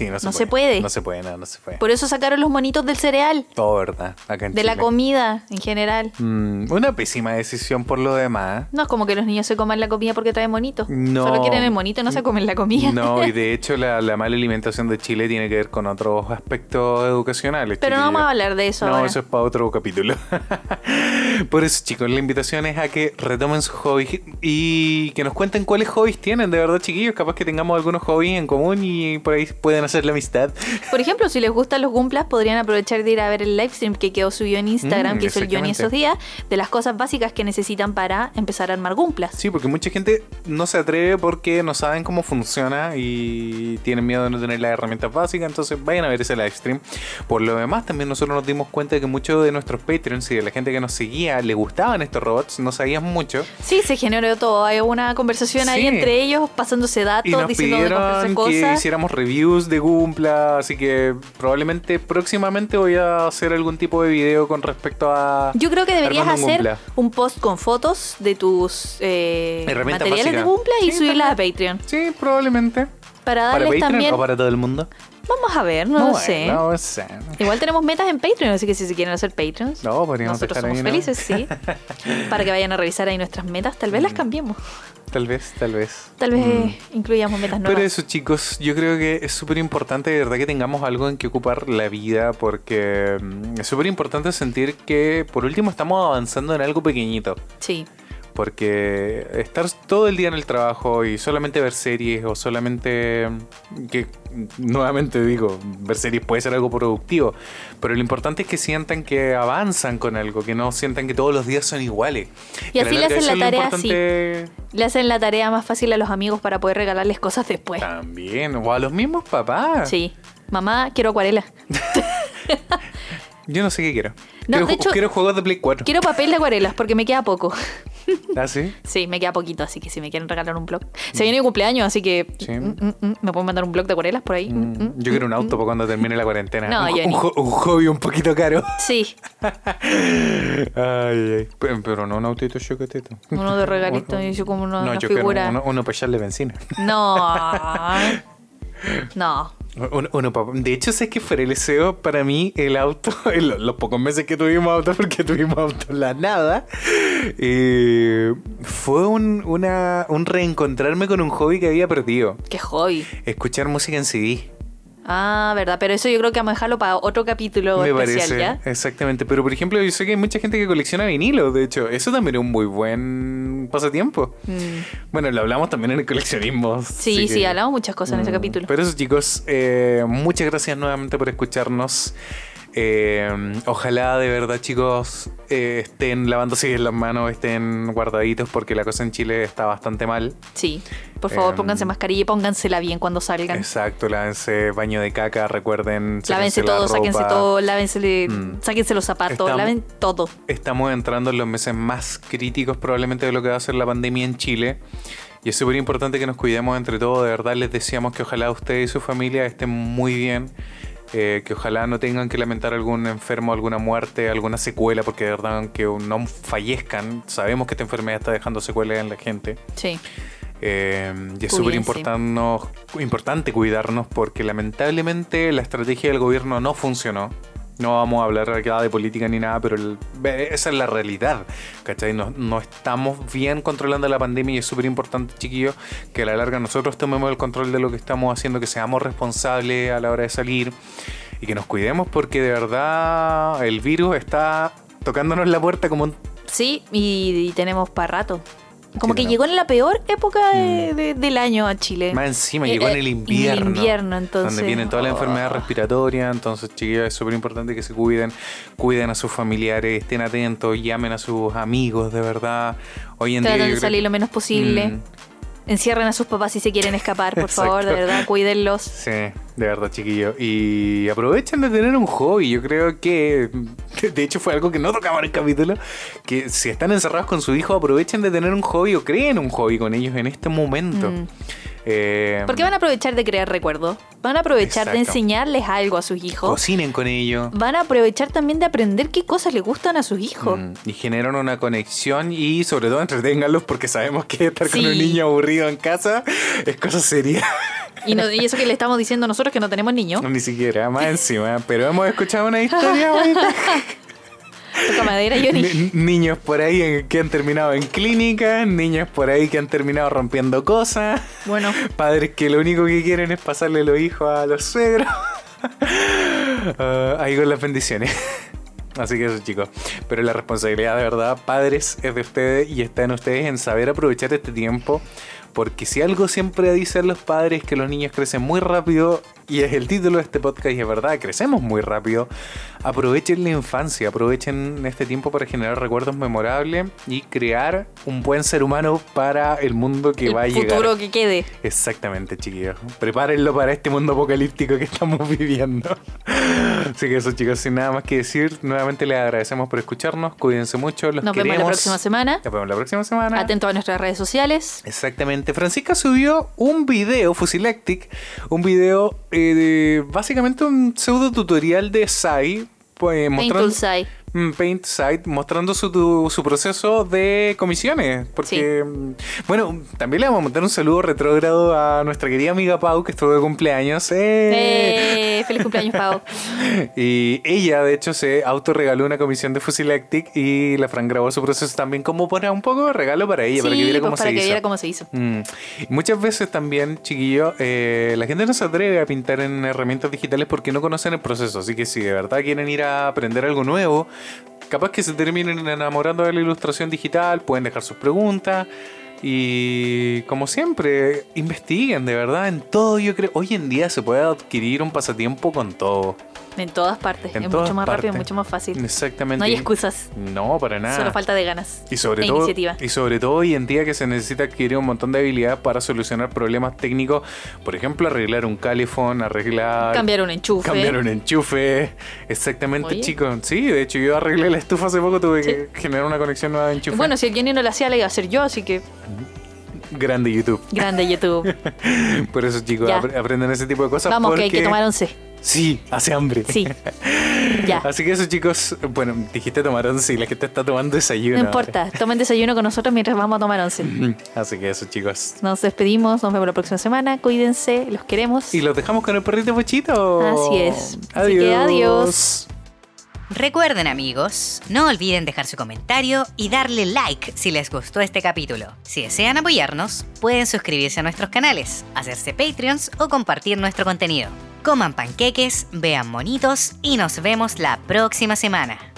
Sí, no, se, no puede. se puede. No se puede, no, no se puede. Por eso sacaron los monitos del cereal. Todo verdad, acá en De la comida en general. Mm, una pésima decisión por lo demás. No es como que los niños se coman la comida porque trae monito. No. Solo quieren el monito no se comen la comida. No, y de hecho la, la mala alimentación de Chile tiene que ver con otros aspectos educacionales. Pero no vamos a hablar de eso No, ahora. eso es para otro capítulo. Por eso, chicos, la invitación es a que retomen sus hobbies y que nos cuenten cuáles hobbies tienen, de verdad, chiquillos. Capaz que tengamos algunos hobbies en común y por ahí pueden hacer la amistad. Por ejemplo, si les gustan los Gumplas, podrían aprovechar de ir a ver el live stream que quedó subido en Instagram, Mm, que hizo el Johnny esos días, de las cosas básicas que necesitan para empezar a armar Gumplas. Sí, porque mucha gente no se atreve porque no saben cómo funciona y tienen miedo de no tener las herramientas básicas, entonces vayan a ver ese live stream. Por lo demás, también nosotros nos dimos cuenta de que muchos de nuestros Patreons y de la gente que nos seguía le gustaban estos robots, no sabían mucho. Sí, se generó todo. Hay una conversación ahí entre ellos, pasándose Y datos, nos diciendo de pidieron que cosas. hiciéramos reviews de Gumpla, así que probablemente próximamente voy a hacer algún tipo de video con respecto a... Yo creo que deberías un hacer un post con fotos de tus eh, materiales de. Gumpla y Sí, subirlas a. Patreon. Sí, probablemente. Para ¿Para darles Patreon también. o para todo el mundo? Vamos a ver, no, lo sé. No sé. Igual tenemos metas en Patreon, así que si se quieren hacer Patreons, No, podríamos nosotros somos ahí, ¿no? felices, sí. Para que vayan a revisar ahí nuestras metas, tal Mm. vez las cambiemos. Tal vez, tal vez. Tal vez Mm. incluyamos metas nuevas. Pero eso, chicos, yo creo que es súper importante, de verdad, que tengamos algo en que ocupar la vida, porque mm, es súper importante sentir que, por último, estamos avanzando en algo pequeñito. Sí. Porque estar todo el día en el trabajo y solamente ver series o solamente, que nuevamente digo, ver series puede ser algo productivo, pero lo importante es que sientan que avanzan con algo, que no sientan que todos los días son iguales. Y así le hacen la tarea importante Le hacen la tarea más fácil a los amigos para poder regalarles cosas después. También, o a los mismos papás. Sí. Mamá, quiero acuarela. Yo no sé qué quiero. No, quiero, de hecho- quiero juegos de Play 4. Quiero papel de acuarelas porque me queda poco. ¿Ah, sí? Sí, me queda poquito, así que si me quieren regalar un blog. Se viene mi cumpleaños, así que Sí. mm, mm, mm, me pueden mandar un blog de acuarelas por ahí. Yo quiero un auto para cuando termine la cuarentena. No, un, yo un un hobby un poquito caro. Sí, Ay, ay. Pero, no un autito chocoteto. uno de regalito, y yo como una, no, una yo figura. quiero uno, uno para echarle benzina. No. No. Uno, uno de hecho, sé que fuera el deseo para mí el auto, en lo- los, pocos meses que tuvimos auto, porque tuvimos auto en la nada, eh, fue un, una, un reencontrarme con un hobby que había perdido. Qué hobby. Escuchar música en CD. Ah, verdad, pero eso yo creo que vamos a dejarlo para otro capítulo me especial, parece. ¿ya? Exactamente. Pero por ejemplo, yo sé que hay mucha gente que colecciona vinilos, de hecho. Eso también es un muy buen pasatiempo. Mm. Bueno, lo hablamos también en el coleccionismo. Sí, sí, que- hablamos muchas cosas en ese Mm, capítulo. Pero eso, chicos, eh, muchas gracias nuevamente por escucharnos. Eh, ojalá de verdad, chicos, eh, estén lavándose bien las manos, estén guardaditos, porque la cosa en Chile está bastante mal. Sí, por favor, Em, pónganse mascarilla y póngansela bien cuando salgan. Exacto, lávense baño de caca, recuerden. Lávense sáquense la todo, sáquense ropa. todo, lávense, Mm. sáquense los zapatos, Estamos- laven todo. Estamos entrando en los meses más críticos probablemente de lo que va a ser la pandemia en Chile. Y es súper importante que nos cuidemos entre todos. De verdad les deseamos que ojalá usted y su familia estén muy bien. Eh, que ojalá no tengan que lamentar algún enfermo, alguna muerte, alguna secuela, porque de verdad que no fallezcan. Sabemos que esta enfermedad está dejando secuelas en la gente. Sí. Eh, y es súper importante cuidarnos porque lamentablemente la estrategia del gobierno no funcionó. No vamos a hablar de política ni nada, pero el- esa es la realidad. ¿Cachai? No, no estamos bien controlando la pandemia y es súper importante, chiquillos, que a la larga nosotros tomemos el control de lo que estamos haciendo, que seamos responsables a la hora de salir y que nos cuidemos porque de verdad el virus está tocándonos la puerta como un Sí, y, y tenemos para rato. Como que llegó en la peor época de- de- del año a Chile. Más encima, Eh, llegó en eh, el en el invierno. invierno, entonces, Donde vienen todas las oh. enfermedades respiratorias. Entonces, chiquillos, es súper importante que se cuiden. Cuiden a sus familiares, estén atentos, llamen a sus amigos, de verdad. Hoy en día. De salir que- lo menos posible. Mm, Encierren a sus papás si se quieren escapar, por favor, de verdad, cuídenlos. Sí, de verdad, chiquillos. Y aprovechen de tener un hobby. Yo creo que, de hecho, fue algo que no tocaba en el capítulo. Que si están encerrados con su hijo, aprovechen de tener un hobby o creen un hobby con ellos en este momento. Mm. Eh, Porque van a aprovechar de crear recuerdos. Van a aprovechar de enseñarles algo a sus hijos. Cocinen con ellos. Van a aprovechar también de aprender qué cosas les gustan a sus hijos. Mm, y generan una conexión y sobre todo entreténganlos porque sabemos que estar Sí. con un niño aburrido en casa es cosa seria. Y, no- y eso que le estamos diciendo nosotros que no tenemos niños. Ni siquiera, más encima. Pero hemos escuchado una historia bonita. Toca madera, Johnny. Ni- niños por ahí que han terminado en clínicas, niños por ahí que han terminado rompiendo cosas, Bueno, padres que lo único que quieren es pasarle los hijos a los suegros. Ah, ahí con las bendiciones. Así que eso chicos. Pero la responsabilidad de verdad, padres, es de ustedes y está en ustedes en saber aprovechar este tiempo. Porque si algo siempre dicen los padres que los niños crecen muy rápido, y es el título de este podcast, y es verdad, crecemos muy rápido, aprovechen la infancia, aprovechen este tiempo para generar recuerdos memorables y crear un buen ser humano para el mundo que el va a llegar. futuro que quede. Exactamente, chiquillos. Prepárenlo para este mundo apocalíptico que estamos viviendo. Así que eso, chicos, sin nada más que decir, nuevamente les agradecemos por escucharnos. Cuídense mucho. Los Nos vemos la próxima semana. Nos vemos la próxima semana. Atento a nuestras redes sociales. Exactamente. Francisca subió un video, Fusilactic, un video eh, de básicamente un pseudo tutorial de Sai. Paint mostrando, Paint Site mostrando su, su proceso de comisiones. Porque, mm, bueno, también le vamos a mandar un saludo retrógrado a nuestra querida amiga Pau, que estuvo de cumpleaños. ¡Eh! Eh, feliz cumpleaños, Pau. Y ella, de hecho, se autorregaló una comisión de Fusilactic y la Fran grabó su proceso también como para un poco de regalo para ella, para que viera pues, cómo para se que hizo. viera cómo se hizo. Mm. Muchas veces también, chiquillo, eh, la gente no se atreve a pintar en herramientas digitales porque no conocen el proceso. Así que si de verdad quieren ir a aprender algo nuevo, capaz que se terminen enamorando de la ilustración digital, pueden dejar sus preguntas. Y como siempre, investiguen de verdad en todo. Yo creo, hoy en día se puede adquirir un pasatiempo con todo. En todas partes. En es todas mucho más rápido, partes. mucho más fácil. Exactamente. No hay excusas. No, para nada. Solo falta de ganas. Y sobre, e todo, iniciativa. y sobre todo hoy en día que se necesita adquirir un montón de habilidad para solucionar problemas técnicos. Por ejemplo, arreglar un califón, arreglar... Cambiar un enchufe. Cambiar un enchufe. Exactamente, Oye. chicos. Sí, de hecho yo arreglé la estufa hace poco, tuve Sí. que generar una conexión nueva de enchufe. Bueno, si el Jenny no lo hacía, la iba a hacer yo, así que Grande YouTube. grande YouTube. Por eso, chicos, aprenden ese tipo de cosas. Vamos, que hay que tomar once. Sí, hace hambre. Sí. Ya. Así que eso, chicos. Bueno, dijiste tomar once y la gente está tomando desayuno. No importa, tomen desayuno con nosotros mientras vamos a tomar once. Así que eso, chicos. Nos despedimos, nos vemos la próxima semana. Cuídense, los queremos. Y los dejamos con el perrito pochito. Así es. Así que adiós. Recuerden amigos, no olviden dejar su comentario y darle like si les gustó este capítulo. Si desean apoyarnos, pueden suscribirse a nuestros canales, hacerse Patreons o compartir nuestro contenido. Coman panqueques, vean monitos y nos vemos la próxima semana.